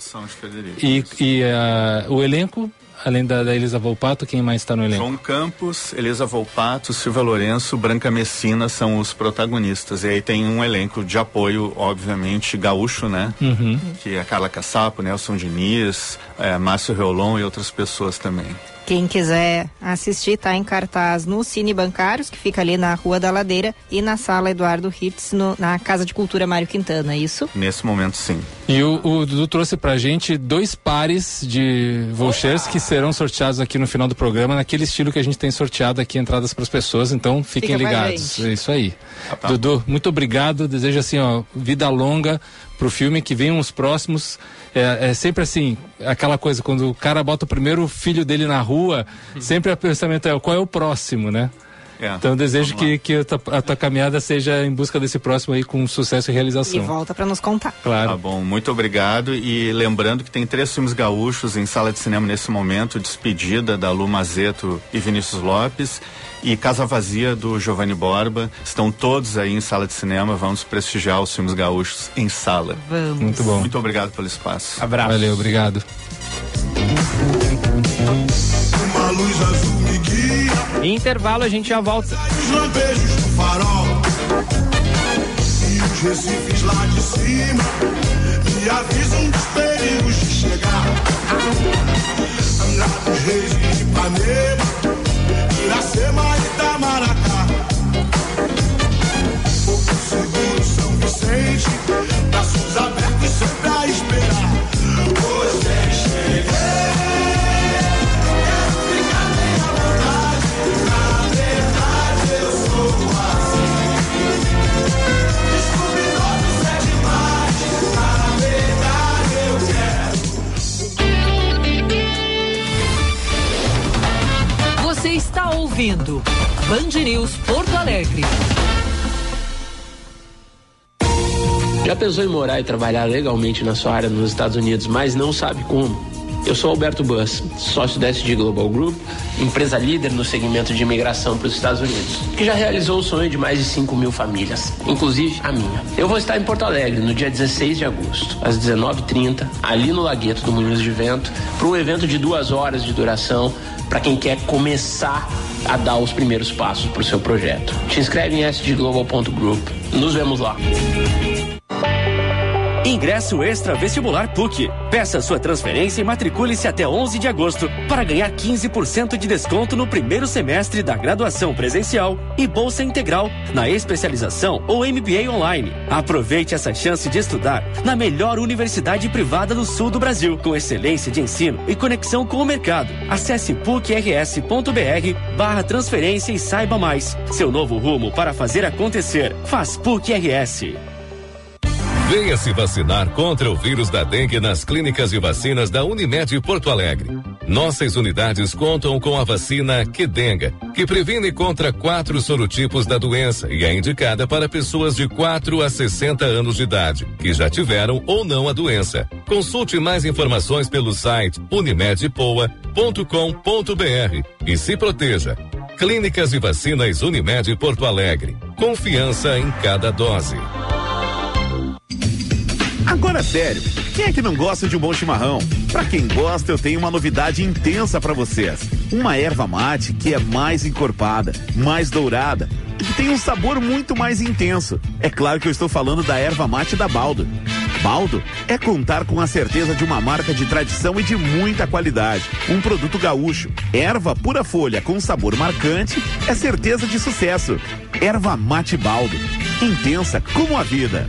e, e uh, o elenco além da, da, Elisa Volpato, quem mais está no elenco? João Campos, Elisa Volpato, Silvia Lourenço, Branca Messina são os protagonistas. E aí tem um elenco de apoio, obviamente, gaúcho, né? Uhum. Que é Carla Cassapo, Nelson Diniz, é, Márcio Reolon e outras pessoas também. Quem quiser assistir, está em cartaz no Cine Bancários, que fica ali na Rua da Ladeira, e na Sala Eduardo Hitz, no, na Casa de Cultura Mário Quintana, é isso? Nesse momento, sim. E o, o Dudu trouxe pra gente dois pares de vouchers que serão sorteados aqui no final do programa, naquele estilo que a gente tem sorteado aqui, entradas para as pessoas, então fiquem Fica ligados. É isso aí. Ah, tá. Dudu, muito obrigado. Desejo assim, ó, vida longa pro filme, que venham os próximos. É, é, sempre assim, aquela coisa, quando o cara bota o primeiro filho dele na rua, sempre o pensamento é qual é o próximo, né? É, então desejo que, que a tua, a tua, caminhada seja em busca desse próximo aí com sucesso e realização. E volta para nos contar. Claro. Tá bom, muito obrigado. E lembrando que tem três filmes gaúchos em sala de cinema nesse momento: Despedida da Lu Mazeto e Vinícius Lopes e Casa Vazia do Giovanni Borba. Estão todos aí em sala de cinema. Vamos prestigiar os filmes gaúchos em sala. Vamos. Muito bom. Muito obrigado pelo espaço. Abraço. Valeu, obrigado. Uma luz azul me guia. Intervalo a gente já volta. Os lampejos do farol. E os recifes lá de cima me avisam dos perigos de chegar. Angar dos reis de Ipanema Iracema e Itamaracá. Pouco seguro São Vicente, braços abertos sempre ouvindo Band News Porto Alegre. Já pensou em morar e trabalhar legalmente na sua área nos Estados Unidos, mas não sabe como? Eu sou Alberto Bus, sócio da SG Global Group, empresa líder no segmento de imigração para os Estados Unidos, que já realizou o sonho de mais de 5 mil famílias, inclusive a minha. Eu vou estar em Porto Alegre no dia 16 de agosto, às 19h30, ali no Lagueto do Moinhos de Vento, para um evento de duas horas de duração para quem quer começar a dar os primeiros passos para o seu projeto. Te inscreve em sdglobal.group. Nos vemos lá. Ingresso Extra Vestibular PUC. Peça sua transferência e matricule-se até 11 de agosto para ganhar 15% de desconto no primeiro semestre da graduação presencial e bolsa integral na especialização ou MBA online. Aproveite essa chance de estudar na melhor universidade privada do sul do Brasil, com excelência de ensino e conexão com o mercado. Acesse pucrs.br barra transferência e saiba mais. Seu novo rumo para fazer acontecer. Faz PUC RS. Venha se vacinar contra o vírus da dengue nas clínicas de vacinas da Unimed Porto Alegre. Nossas unidades contam com a vacina Quedenga, que previne contra quatro sorotipos da doença e é indicada para pessoas de 4 a 60 anos de idade, que já tiveram ou não a doença. Consulte mais informações pelo site unimedpoa.com.br e se proteja. Clínicas e Vacinas Unimed Porto Alegre. Confiança em cada dose. Agora sério, quem é que não gosta de um bom chimarrão? Para quem gosta, eu tenho uma novidade intensa para vocês. Uma erva mate que é mais encorpada, mais dourada e que tem um sabor muito mais intenso. É claro que eu estou falando da erva mate da Baldo. Baldo é contar com a certeza de uma marca de tradição e de muita qualidade. Um produto gaúcho. Erva pura folha com sabor marcante é certeza de sucesso. Erva mate Baldo. Intensa como a vida.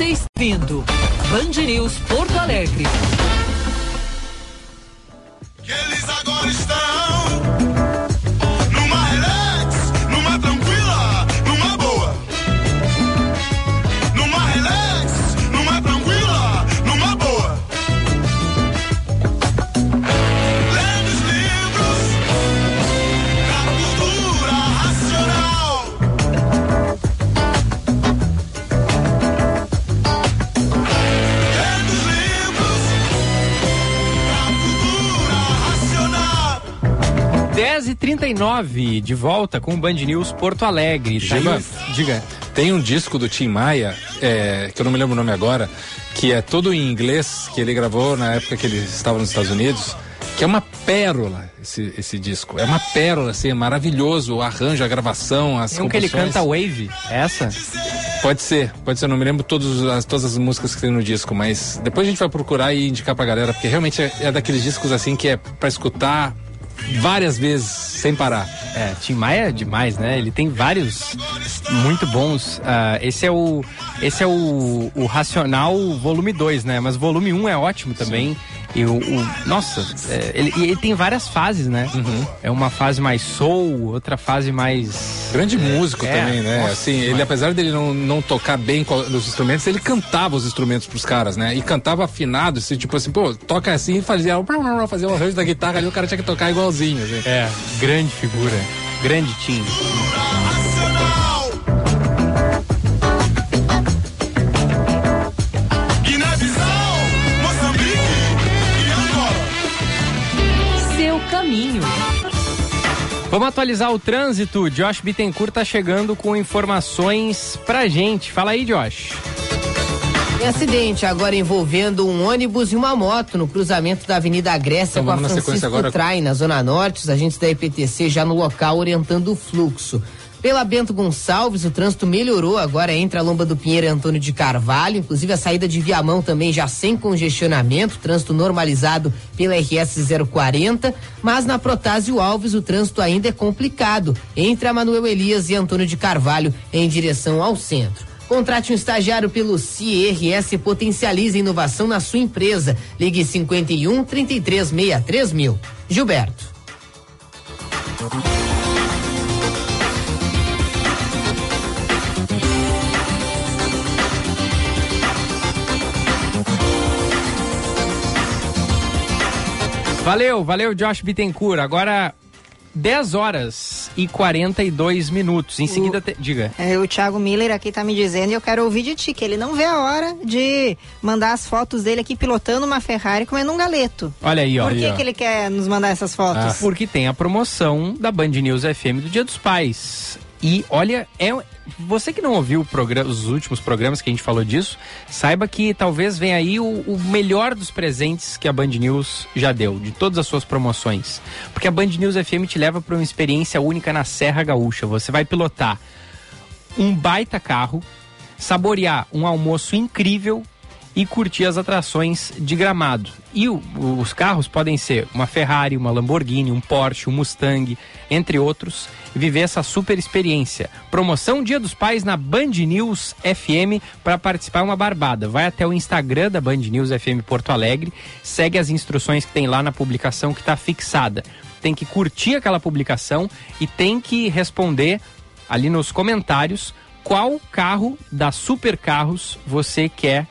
Ouvindo Band News Porto Alegre. 10 e 39 de volta com o Band News Porto Alegre. Tá Giba, diga. Tem um disco do Tim Maia, é, que eu não me lembro o nome agora, que é todo em inglês, que ele gravou na época que ele estava nos Estados Unidos, que é uma pérola esse, esse disco. É uma pérola, assim, é maravilhoso o arranjo, a gravação, as Tem um que ele canta Wave, é essa? Pode ser, pode ser, eu não me lembro todos as, todas as músicas que tem no disco, mas depois a gente vai procurar e indicar pra galera, porque realmente é, é daqueles discos assim que é pra escutar várias vezes sem parar. É, Tim Maia é demais, né? Ele tem vários muito bons. Ah, esse é o esse é o, o Racional volume 2, né? Mas volume 1 um é ótimo também. E o, o- nossa, é, ele, ele tem várias fases, né? Uhum. É uma fase mais soul, outra fase mais Grande músico é, também, né? nossa, assim, ele apesar dele não, não tocar bem com os instrumentos, ele cantava os instrumentos pros caras, né? E cantava afinado, assim, tipo assim, pô, toca assim e fazia, fazia um arranjo da guitarra ali, o cara tinha que tocar igualzinho, assim. É, grande figura. Grande Tim. Caminho. Vamos atualizar o trânsito. Josh Bittencourt tá chegando com informações pra gente. Fala aí, Josh. Tem acidente agora envolvendo um ônibus e uma moto no cruzamento da Avenida Grécia Então com a Francisco agora. Trai, na Zona Norte. Os agentes da IPTC já no local orientando o fluxo. Pela Bento Gonçalves, o trânsito melhorou agora entre a Lomba do Pinheiro e Antônio de Carvalho. Inclusive a saída de Viamão também já sem congestionamento, trânsito normalizado pela RS 040. Mas na Protásio Alves o trânsito ainda é complicado entre a Manuel Elias e Antônio de Carvalho em direção ao centro. Contrate um estagiário pelo CIRS e potencialize a inovação na sua empresa. Ligue 51 3363 mil. Gilberto. Valeu, valeu, Josh Bittencourt. Agora 10 horas e 42 minutos. Em seguida, te- diga. É, o Thiago Miller aqui tá me dizendo e eu quero ouvir de ti, que ele não vê a hora de mandar as fotos dele aqui pilotando uma Ferrari comendo um galeto. Olha aí, ó. Por Aí, que, ó. que ele quer nos mandar essas fotos? Ah, porque tem a promoção da Band News FM do Dia dos Pais. E olha, é você que não ouviu programa- os últimos programas que a gente falou disso, saiba que talvez venha aí o, o melhor dos presentes que a Band News já deu, de todas as suas promoções. Porque a Band News FM te leva para uma experiência única na Serra Gaúcha. Você vai pilotar um baita carro, saborear um almoço incrível e curtir as atrações de gramado. E o- os carros podem ser uma Ferrari, uma Lamborghini, um Porsche, um Mustang, entre outros, viver essa super experiência. Promoção Dia dos Pais na Band News FM para participar é uma barbada. Vai até o Instagram da Band News FM Porto Alegre, segue as instruções que tem lá na publicação que está fixada. Tem que curtir aquela publicação e tem que responder ali nos comentários qual carro da Super Carros você quer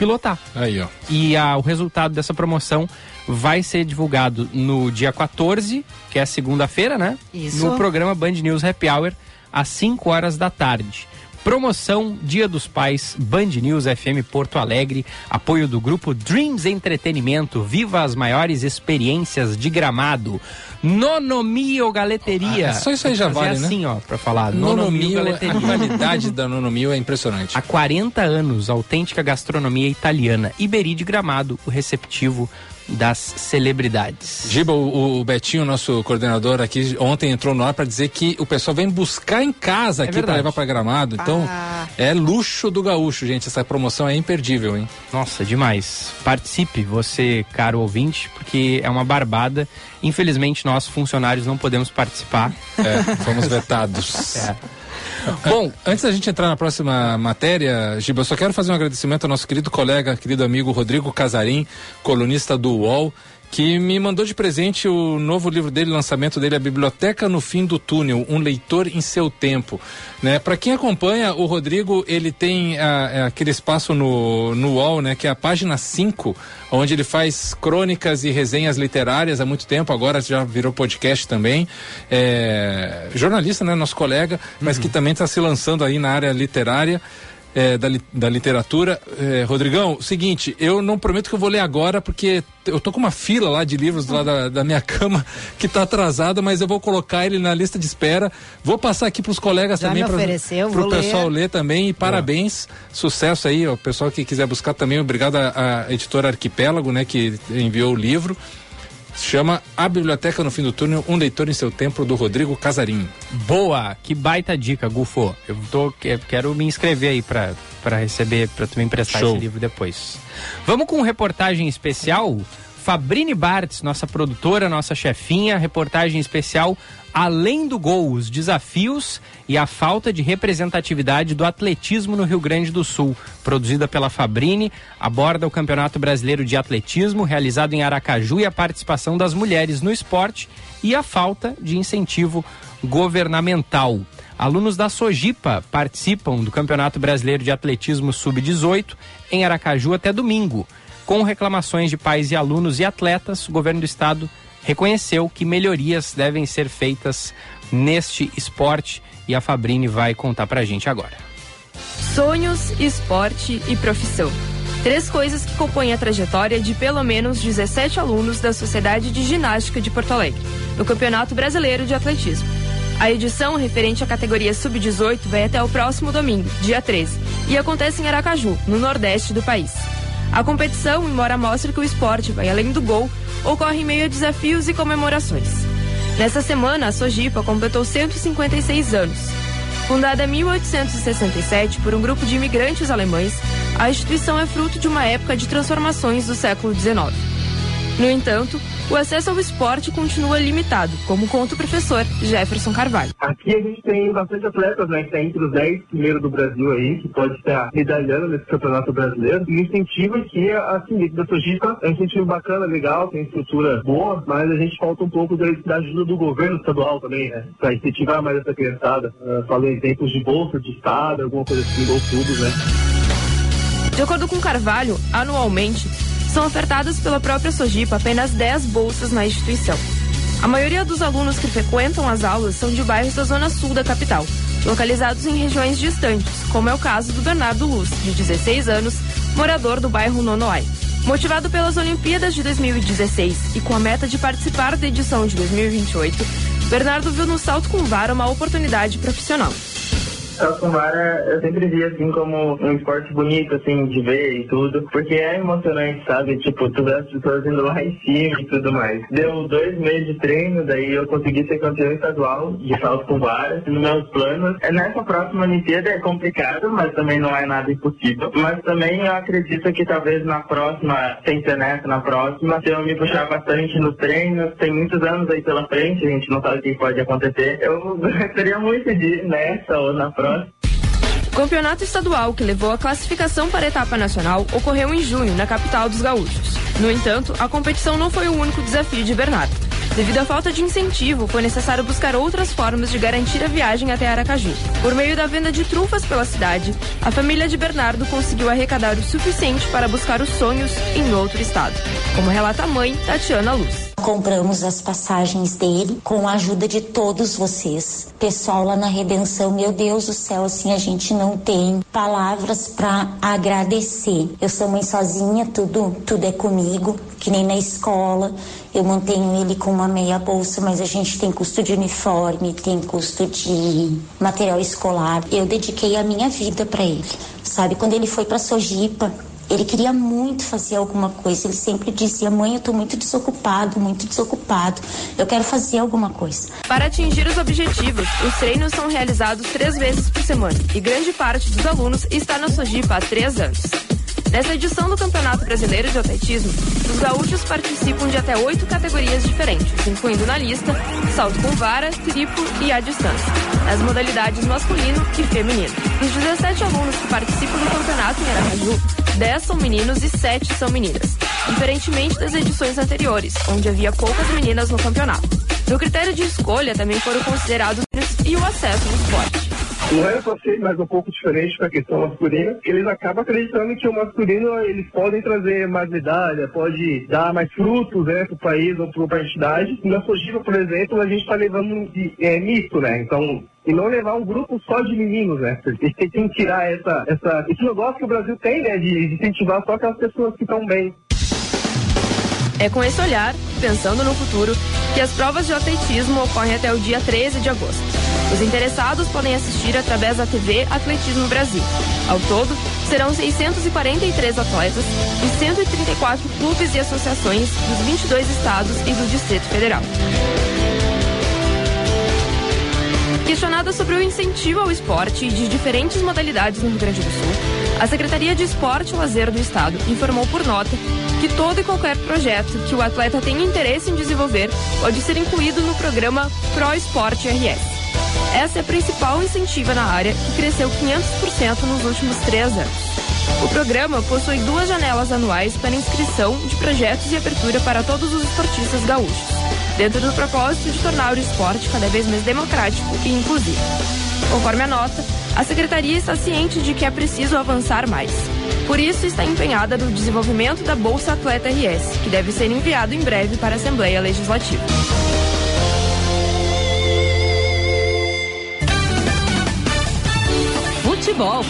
pilotar. Aí, ó. E ah, o resultado dessa promoção vai ser divulgado no dia 14, que é segunda-feira, né? Isso. No programa Band News Happy Hour, às 5 horas da tarde. Promoção Dia dos Pais, Band News FM Porto Alegre, apoio do grupo Dreams Entretenimento, viva as maiores experiências de gramado. Nonomio Galeteria. Ah, só isso aí já vale, né? assim, ó, pra falar. Nonomio, a Galeteria. qualidade da Nonomio é impressionante. Há 40 anos, autêntica gastronomia italiana. Iberi de Gramado, o receptivo das celebridades. Giba, o, o Betinho, nosso coordenador aqui, ontem entrou no ar para dizer que o pessoal vem buscar em casa aqui para levar para Gramado. Então, Ah. é luxo do gaúcho, gente. Essa promoção é imperdível, hein? Nossa, demais. Participe, você, caro ouvinte, porque é uma barbada. Infelizmente, nós, funcionários, não podemos participar. É, fomos vetados. É. Bom, antes da gente entrar na próxima matéria, Giba, eu só quero fazer um agradecimento ao nosso querido colega, querido amigo Rodrigo Casarim, colunista do UOL, que me mandou de presente o novo livro dele, lançamento dele, A Biblioteca no Fim do Túnel, um leitor em seu tempo. Né? Para quem acompanha, o Rodrigo, ele tem ah, aquele espaço no, no UOL, né, que é a página 5, onde ele faz crônicas e resenhas literárias há muito tempo, agora já virou podcast também. É, jornalista, né, nosso colega, mas que também está se lançando aí na área literária. É, da, da literatura. É, Rodrigão, seguinte, eu não prometo que eu vou ler agora, porque eu tô com uma fila lá de livros lá da, da minha cama que tá atrasada, mas eu vou colocar ele na lista de espera. Vou passar aqui pros colegas Já também, para vou pessoal ler. ler também. E parabéns, sucesso aí, ó, o pessoal que quiser buscar também, obrigado à à editora Arquipélago, né, que enviou o livro. Se chama A Biblioteca no Fim do Túnel, um leitor em seu tempo, do Rodrigo Casarim. Boa, que baita dica, Gufo. Eu tô, que- quero me inscrever aí pra, pra receber, pra tu me emprestar Show. esse livro depois. Vamos com reportagem especial. Fabrine Bartz, nossa produtora, nossa chefinha, reportagem especial Além do Gol, os desafios e a falta de representatividade do atletismo no Rio Grande do Sul. Produzida pela Fabrine, aborda o Campeonato Brasileiro de Atletismo, realizado em Aracaju, e a participação das mulheres no esporte e a falta de incentivo governamental. Alunos da Sojipa participam do Campeonato Brasileiro de Atletismo Sub-18 em Aracaju até domingo. Com reclamações de pais e alunos e atletas, o governo do estado reconheceu que melhorias devem ser feitas neste esporte e a Fabrini vai contar pra gente agora. Sonhos, esporte e profissão. Três coisas que compõem a trajetória de pelo menos 17 alunos da Sociedade de Ginástica de Porto Alegre, no Campeonato Brasileiro de Atletismo. A edição referente à categoria Sub-18 vai até o próximo domingo, dia 13, e acontece em Aracaju, no nordeste do país. A competição, embora mostre que o esporte vai além do gol, ocorre em meio a desafios e comemorações. Nessa semana, a Sojipa completou 156 anos. Fundada em 1867 por um grupo de imigrantes alemães, a instituição é fruto de uma época de transformações do século XIX. No entanto, o acesso ao esporte continua limitado, como conta o professor Jefferson Carvalho. Aqui a gente tem bastante atletas, né? Que tá entre os 10 primeiros do Brasil aí, que pode estar medalhando nesse campeonato brasileiro. E o incentivo aqui, assim, da Sojipa é um incentivo bacana, legal, tem estrutura boa, mas a gente falta um pouco da, da ajuda do governo estadual também, né? Pra incentivar mais essa criançada. Uh, falei em tempos de bolsa, de estado, alguma coisa assim, ou tudo, né? De acordo com Carvalho, anualmente são ofertadas pela própria Sojipa apenas 10 bolsas na instituição. A maioria dos alunos que frequentam as aulas são de bairros da zona sul da capital, localizados em regiões distantes, como é o caso do Bernardo Luz, de 16 anos, morador do bairro Nonoai. Motivado pelas Olimpíadas de 2016 e com a meta de participar da edição de 2028, Bernardo viu no salto com vara uma oportunidade profissional. Vara eu sempre vi assim como um esporte bonito, assim, de ver e tudo, porque é emocionante, sabe? Tipo, tu vê as pessoas indo lá em cima e tudo mais. Deu dois meses de treino, daí eu consegui ser campeão estadual de salto com vara. Nos meus planos, é nessa próxima Olimpíada é complicado, mas também não é nada impossível. Mas também eu acredito que talvez na próxima, sem ser nessa, na próxima, se eu me puxar bastante nos treinos, tem muitos anos aí pela frente, a gente não sabe o que pode acontecer. Eu gostaria muito de ir nessa ou na próxima. O campeonato estadual que levou a classificação para a etapa nacional ocorreu em junho, na capital dos gaúchos. No entanto, a competição não foi o único desafio de Bernardo. Devido à falta de incentivo, foi necessário buscar outras formas de garantir a viagem até Aracaju. Por meio da venda de trufas pela cidade, a família de Bernardo conseguiu arrecadar o suficiente para buscar os sonhos em outro estado, como relata a mãe, Tatiana Luz. Compramos as passagens dele com a ajuda de todos vocês. Pessoal lá na Redenção, meu Deus do céu, assim a gente não tem palavras para agradecer. Eu sou mãe sozinha, tudo tudo é comigo, que nem na escola. Eu mantenho ele com uma meia bolsa, mas a gente tem custo de uniforme, tem custo de material escolar. Eu dediquei a minha vida para ele. Sabe, quando ele foi para Sojipa, ele queria muito fazer alguma coisa. Ele sempre dizia: Mãe, eu tô muito desocupado, muito desocupado. Eu quero fazer alguma coisa. Para atingir os objetivos, os treinos são realizados três vezes por semana e grande parte dos alunos está na Sojipa há três anos. Nessa edição do Campeonato Brasileiro de Atletismo, os gaúchos participam de até oito categorias diferentes, incluindo na lista salto com vara, triplo e à distância, nas modalidades masculino e feminino. Dos 17 alunos que participam do campeonato em Aracaju, 10 são meninos e 7 são meninas, diferentemente das edições anteriores, onde havia poucas meninas no campeonato. No critério de escolha também foram considerados e o acesso ao esporte. Não é só ser, mas um pouco diferente da questão masculina, que eles acabam acreditando que o masculino eles podem trazer mais medalha, pode dar mais frutos né, para o país ou para a entidade. Na Sojiva, por exemplo, a gente está levando de, é, misto, né? Então, e não levar um grupo só de meninos, né? Porque tem que tirar essa, essa, esse negócio que o Brasil tem, né? De, de incentivar só aquelas pessoas que estão bem. É com esse olhar, pensando no futuro, que as provas de atletismo ocorrem até o dia 13 de agosto. Os interessados podem assistir através da TV Atletismo Brasil. Ao todo, serão 643 atletas de 134 clubes e associações dos 22 estados e do Distrito Federal. Questionada sobre o incentivo ao esporte de diferentes modalidades no Rio Grande do Sul, a Secretaria de Esporte e Lazer do Estado informou por nota que todo e qualquer projeto que o atleta tenha interesse em desenvolver pode ser incluído no programa Pro Esporte RS. Essa é a principal incentiva na área, que cresceu 500% nos últimos três anos. O programa possui duas janelas anuais para inscrição de projetos e abertura para todos os esportistas gaúchos, dentro do propósito de tornar o esporte cada vez mais democrático e inclusivo. Conforme a nota, a Secretaria está ciente de que é preciso avançar mais. Por isso, está empenhada no desenvolvimento da Bolsa Atleta RS, que deve ser enviado em breve para a Assembleia Legislativa. Futebol.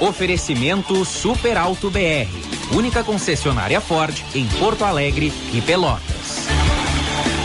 Oferecimento Super Alto BR. Única concessionária Ford em Porto Alegre e Pelotas.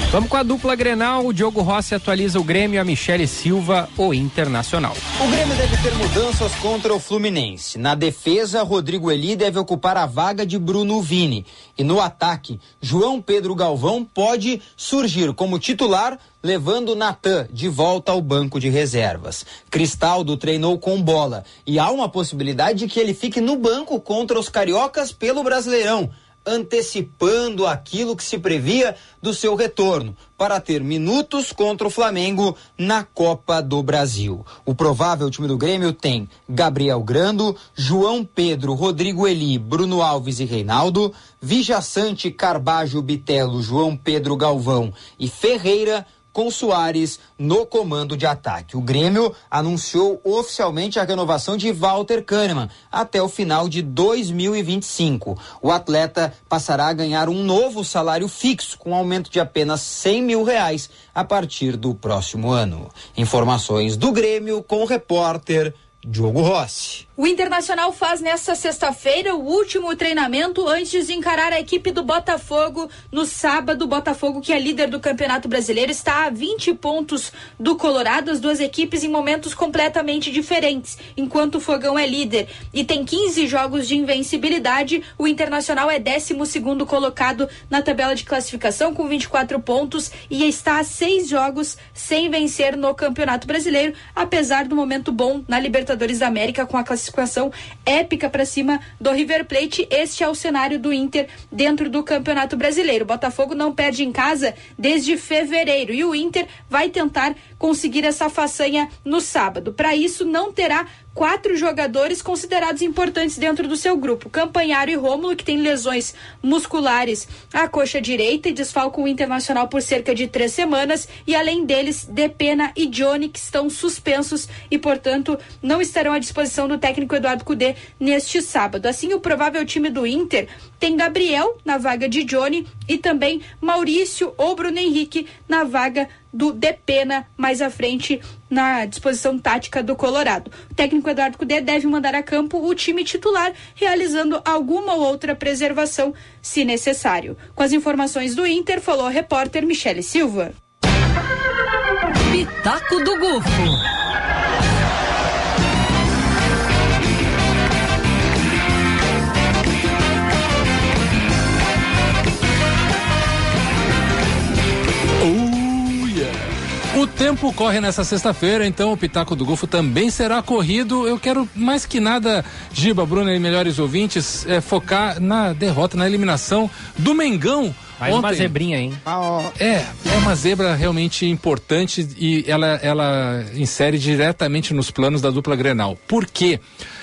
Vamos com a dupla Grenal. O Diogo Rossi atualiza o Grêmio, a Michele Silva, o Internacional. O Grêmio deve ter mudanças contra o Fluminense. Na defesa, Rodrigo Eli deve ocupar a vaga de Bruno Vini. E no ataque, João Pedro Galvão pode surgir como titular, levando Natan de volta ao banco de reservas. Cristaldo treinou com bola e há uma possibilidade de que ele fique no banco contra os cariocas pelo Brasileirão antecipando aquilo que se previa do seu retorno, para ter minutos contra o Flamengo na Copa do Brasil. O provável time do Grêmio tem Gabriel Grando, João Pedro, Rodrigo Eli, Bruno Alves e Reinaldo, Vijaçante, Carbajo, Bitelo, João Pedro Galvão e Ferreira com Soares no comando de ataque. O Grêmio anunciou oficialmente a renovação de Walter Kahneman até o final de 2025. O atleta passará a ganhar um novo salário fixo, com aumento de apenas 100 mil reais a partir do próximo ano. Informações do Grêmio com o repórter Diogo Rossi. O Internacional faz nesta sexta-feira o último treinamento antes de encarar a equipe do Botafogo no sábado. O Botafogo, que é líder do Campeonato Brasileiro, está a 20 pontos do Colorado, as duas equipes em momentos completamente diferentes. Enquanto o Fogão é líder e tem 15 jogos de invencibilidade, o Internacional é 12 colocado na tabela de classificação com 24 pontos e está a seis jogos sem vencer no Campeonato Brasileiro, apesar do momento bom na Libertadores da América com a classificação classificação épica para cima do River Plate. Este é o cenário do Inter dentro do Campeonato Brasileiro. O Botafogo não perde em casa desde fevereiro e o Inter vai tentar conseguir essa façanha no sábado. Para isso, não terá quatro jogadores considerados importantes dentro do seu grupo. Campanharo e Rômulo, que tem lesões musculares à coxa direita e desfalcam o Internacional por cerca de três semanas. E além deles, Depena e Johnny, que estão suspensos e, portanto, não estarão à disposição do técnico Eduardo Cudê neste sábado. Assim, o provável time do Inter tem Gabriel na vaga de Johnny e também Maurício ou Bruno Henrique na vaga do Depena mais à frente na disposição tática do Colorado. O técnico Eduardo Cudê deve mandar a campo o time titular, realizando alguma ou outra preservação, se necessário. Com as informações do Inter, falou a repórter Michele Silva. Pitaco do Gufo. O tempo corre nessa sexta-feira, então o Pitaco do Golfo também será corrido. Eu quero mais que nada, Giba, Bruna e melhores ouvintes, é, focar na derrota, na eliminação do Mengão. Mais Ontem, uma zebrinha, hein? É, é uma zebra realmente importante e ela, ela insere diretamente nos planos da dupla Grenal. Por quê? Porque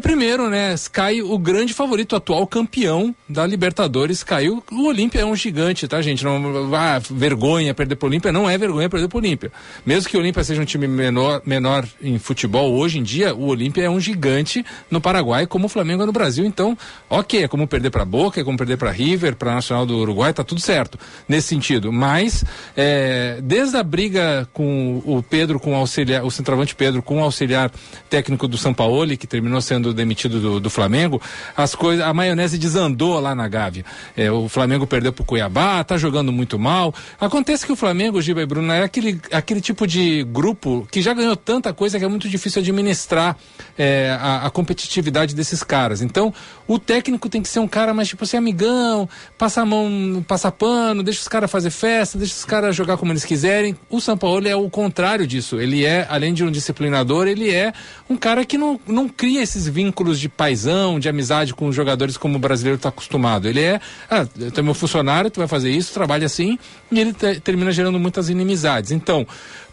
primeiro, né, cai o grande favorito, atual campeão da Libertadores, caiu. O Olímpia é um gigante, tá, gente? Não, ah, vergonha perder pro Olímpia, não é vergonha perder pro Olímpia. Mesmo que o Olímpia seja um time menor, menor em futebol, hoje em dia, o Olímpia é um gigante no Paraguai, como o Flamengo é no Brasil. Então, ok, é como perder pra Boca, é como perder pra River, pra Nacional do Uruguai, tá tudo certo nesse sentido. Mas, é, desde a briga com o Pedro, com o auxiliar, o centroavante Pedro, com o auxiliar técnico do São Paulo, que terminou sendo demitido do, do Flamengo, as coisas, a maionese desandou lá na Gávea. É, o Flamengo perdeu pro Cuiabá, tá jogando muito mal. Acontece que o Flamengo, Giba e Bruno, é aquele, aquele tipo de grupo que já ganhou tanta coisa que é muito difícil administrar é, a, a, competitividade desses caras. Então, o técnico tem que ser um cara mais tipo assim, amigão, passa a mão, passa pano, deixa os caras fazer festa, deixa os caras jogar como eles quiserem. O São Paulo é o contrário disso. Ele é, além de um disciplinador, ele é um cara que não, não cria esses vínculos de paisão, de amizade com os jogadores como o brasileiro está acostumado. Ele é, ah, tu é meu funcionário, tu vai fazer isso, trabalha assim, e ele termina gerando muitas inimizades. Então,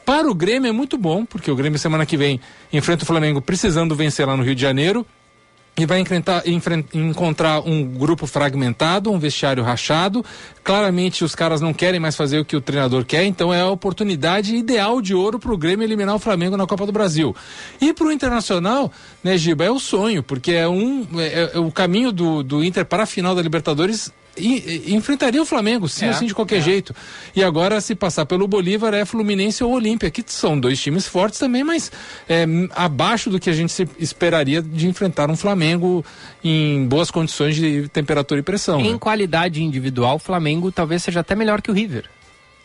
para o Grêmio é muito bom, porque o Grêmio semana que vem enfrenta o Flamengo precisando vencer lá no Rio de Janeiro e vai enfrentar, encontrar um grupo fragmentado, um vestiário rachado. Claramente os caras não querem mais fazer o que o treinador quer, então é a oportunidade ideal de ouro para o Grêmio eliminar o Flamengo na Copa do Brasil. E para o Internacional, né, Giba, é o sonho, porque é um é, é o caminho do, do Inter para a final da Libertadores e, enfrentaria o Flamengo, sim é, ou sim, de qualquer é. jeito. E agora, se passar pelo Bolívar, é Fluminense ou Olímpia, que são dois times fortes também, mas é, abaixo do que a gente esperaria de enfrentar um Flamengo em boas condições de temperatura e pressão. Em né? qualidade individual, o Flamengo talvez seja até melhor que o River.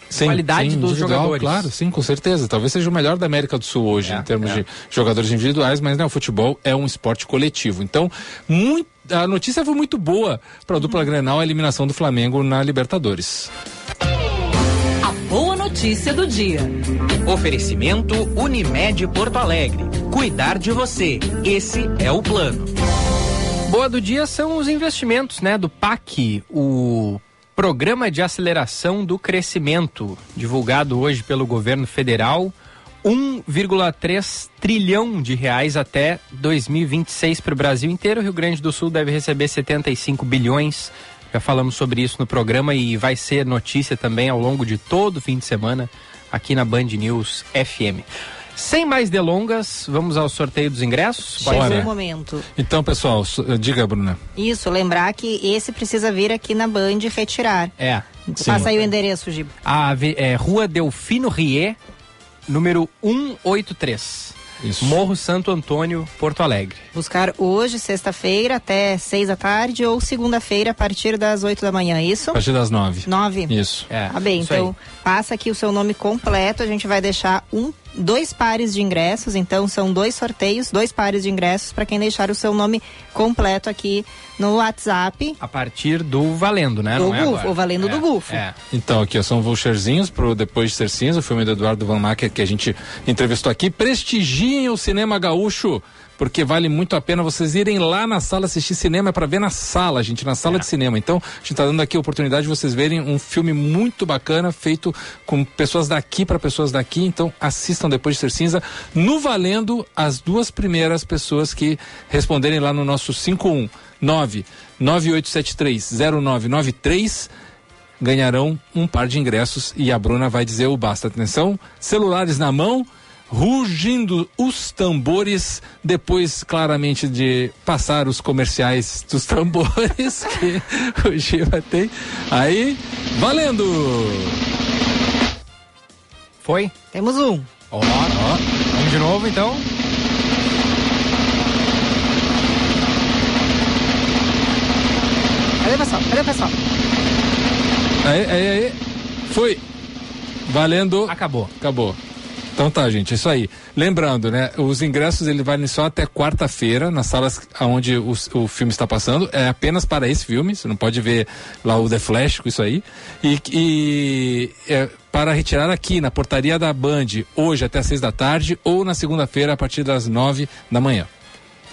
Sim, qualidade sim, dos jogadores. Claro, sim, com certeza. Talvez seja o melhor da América do Sul hoje, é, em termos é. de jogadores individuais, mas né, o futebol é um esporte coletivo. Então, muito, a notícia foi muito boa para a dupla uhum. Grenal, a eliminação do Flamengo na Libertadores. A boa notícia do dia. Oferecimento Unimed Porto Alegre. Cuidar de você. Esse é o plano. Boa do dia são os investimentos, né, do PAC, o Programa de Aceleração do Crescimento, divulgado hoje pelo governo federal, 1,3 trilhão de reais até 2026 para o Brasil inteiro. O Rio Grande do Sul deve receber 75 bilhões. Já falamos sobre isso no programa e vai ser notícia também ao longo de todo o fim de semana aqui na Band News FM. Sem mais delongas, vamos ao sorteio dos ingressos? Ser o momento. Então, pessoal, diga, Bruna. Isso, lembrar que esse precisa vir aqui na Band retirar. É. Sim. Passa aí o endereço, Giba. A é, Rua Delfino Rie, número 183. Isso. Morro Santo Antônio, Porto Alegre. Buscar hoje, sexta-feira, até seis da tarde ou segunda-feira a partir das oito da manhã, é isso? A partir das nove. Nove? Isso. É, tá bem, então aí. passa aqui o seu nome completo, a gente vai deixar um dois pares de ingressos, então são dois sorteios, dois pares de ingressos para quem deixar o seu nome completo aqui no WhatsApp. A partir do Valendo, né? Do Não é Gufo, é o Valendo é, do Gufo. É. Então, aqui são voucherzinhos pro Depois de Ser Cinza, o filme do Eduardo Van Macker que a gente entrevistou aqui. Prestigiem o cinema gaúcho porque vale muito a pena vocês irem lá na sala assistir cinema para ver na sala, gente, na sala é. de cinema. Então, a gente está dando aqui a oportunidade de vocês verem um filme muito bacana, feito com pessoas daqui para pessoas daqui. Então, assistam depois de ser cinza, no valendo as duas primeiras pessoas que responderem lá no nosso 519 9873 0993 ganharão um par de ingressos e a Bruna vai dizer o basta. Atenção, celulares na mão rugindo os tambores, depois claramente de passar os comerciais dos tambores que o Giva tem. Aí, valendo! Foi? Temos um. Ó, ó. Vamos de novo então. Cadê o pessoal? Cadê o pessoal? Aí, aí, aí. Foi. Valendo. Acabou. Acabou. Então tá, gente, é isso aí. Lembrando, né? Os ingressos ele valem só até quarta-feira nas salas onde o, o, filme está passando. É apenas para esse filme. Você não pode ver lá o The Flash com isso aí. E, e é, para retirar aqui na portaria da Band hoje até às seis da tarde ou na segunda-feira a partir das nove da manhã.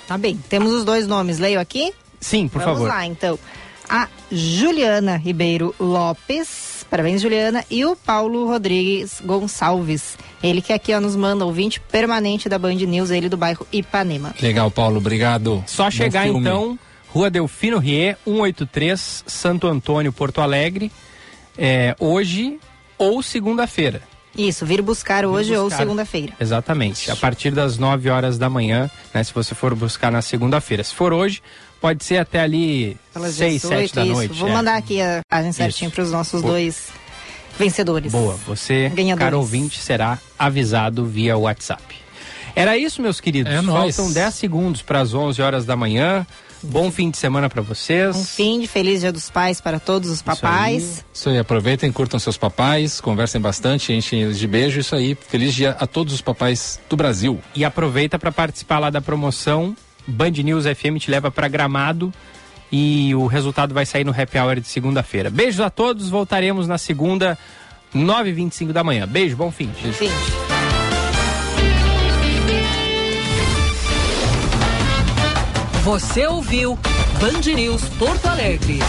Tá bem. Temos os dois nomes. Leio aqui? Sim, por Vamos favor. Vamos lá, então. A Juliana Ribeiro Lopes Parabéns, Juliana. E o Paulo Rodrigues Gonçalves. Ele que aqui ó, nos manda ouvinte permanente da Band News, ele do bairro Ipanema. Legal, Paulo, obrigado. Só Bom chegar filme. então, Rua Delfino Rie, 183, Santo Antônio, Porto Alegre, é, hoje ou segunda-feira. Isso, vir buscar hoje ou buscar. segunda-feira. Exatamente. A partir das 9 horas da manhã, né? Se você for buscar na segunda-feira. Se for hoje, pode ser até ali Pelas 6, 7 18, da isso. noite. Vou é. mandar aqui a página certinho para os nossos Boa. dois vencedores. Boa, você, Ganhadores. caro ouvinte, será avisado via WhatsApp. Era isso, meus queridos. É nóis. Faltam 10 segundos para as 11 horas da manhã. Bom fim de semana para vocês. Um fim de feliz dia dos pais para todos os papais. Isso aí, aproveitem, curtam seus papais, conversem bastante, enchem eles de beijo. Isso aí, feliz dia a todos os papais do Brasil. E aproveita para participar lá da promoção. Band News FM te leva para Gramado e o resultado vai sair no Happy Hour de segunda-feira. Beijos a todos, voltaremos na segunda, 9h25 da manhã. Beijo, bom fim. Fim. Você ouviu Band News Porto Alegre.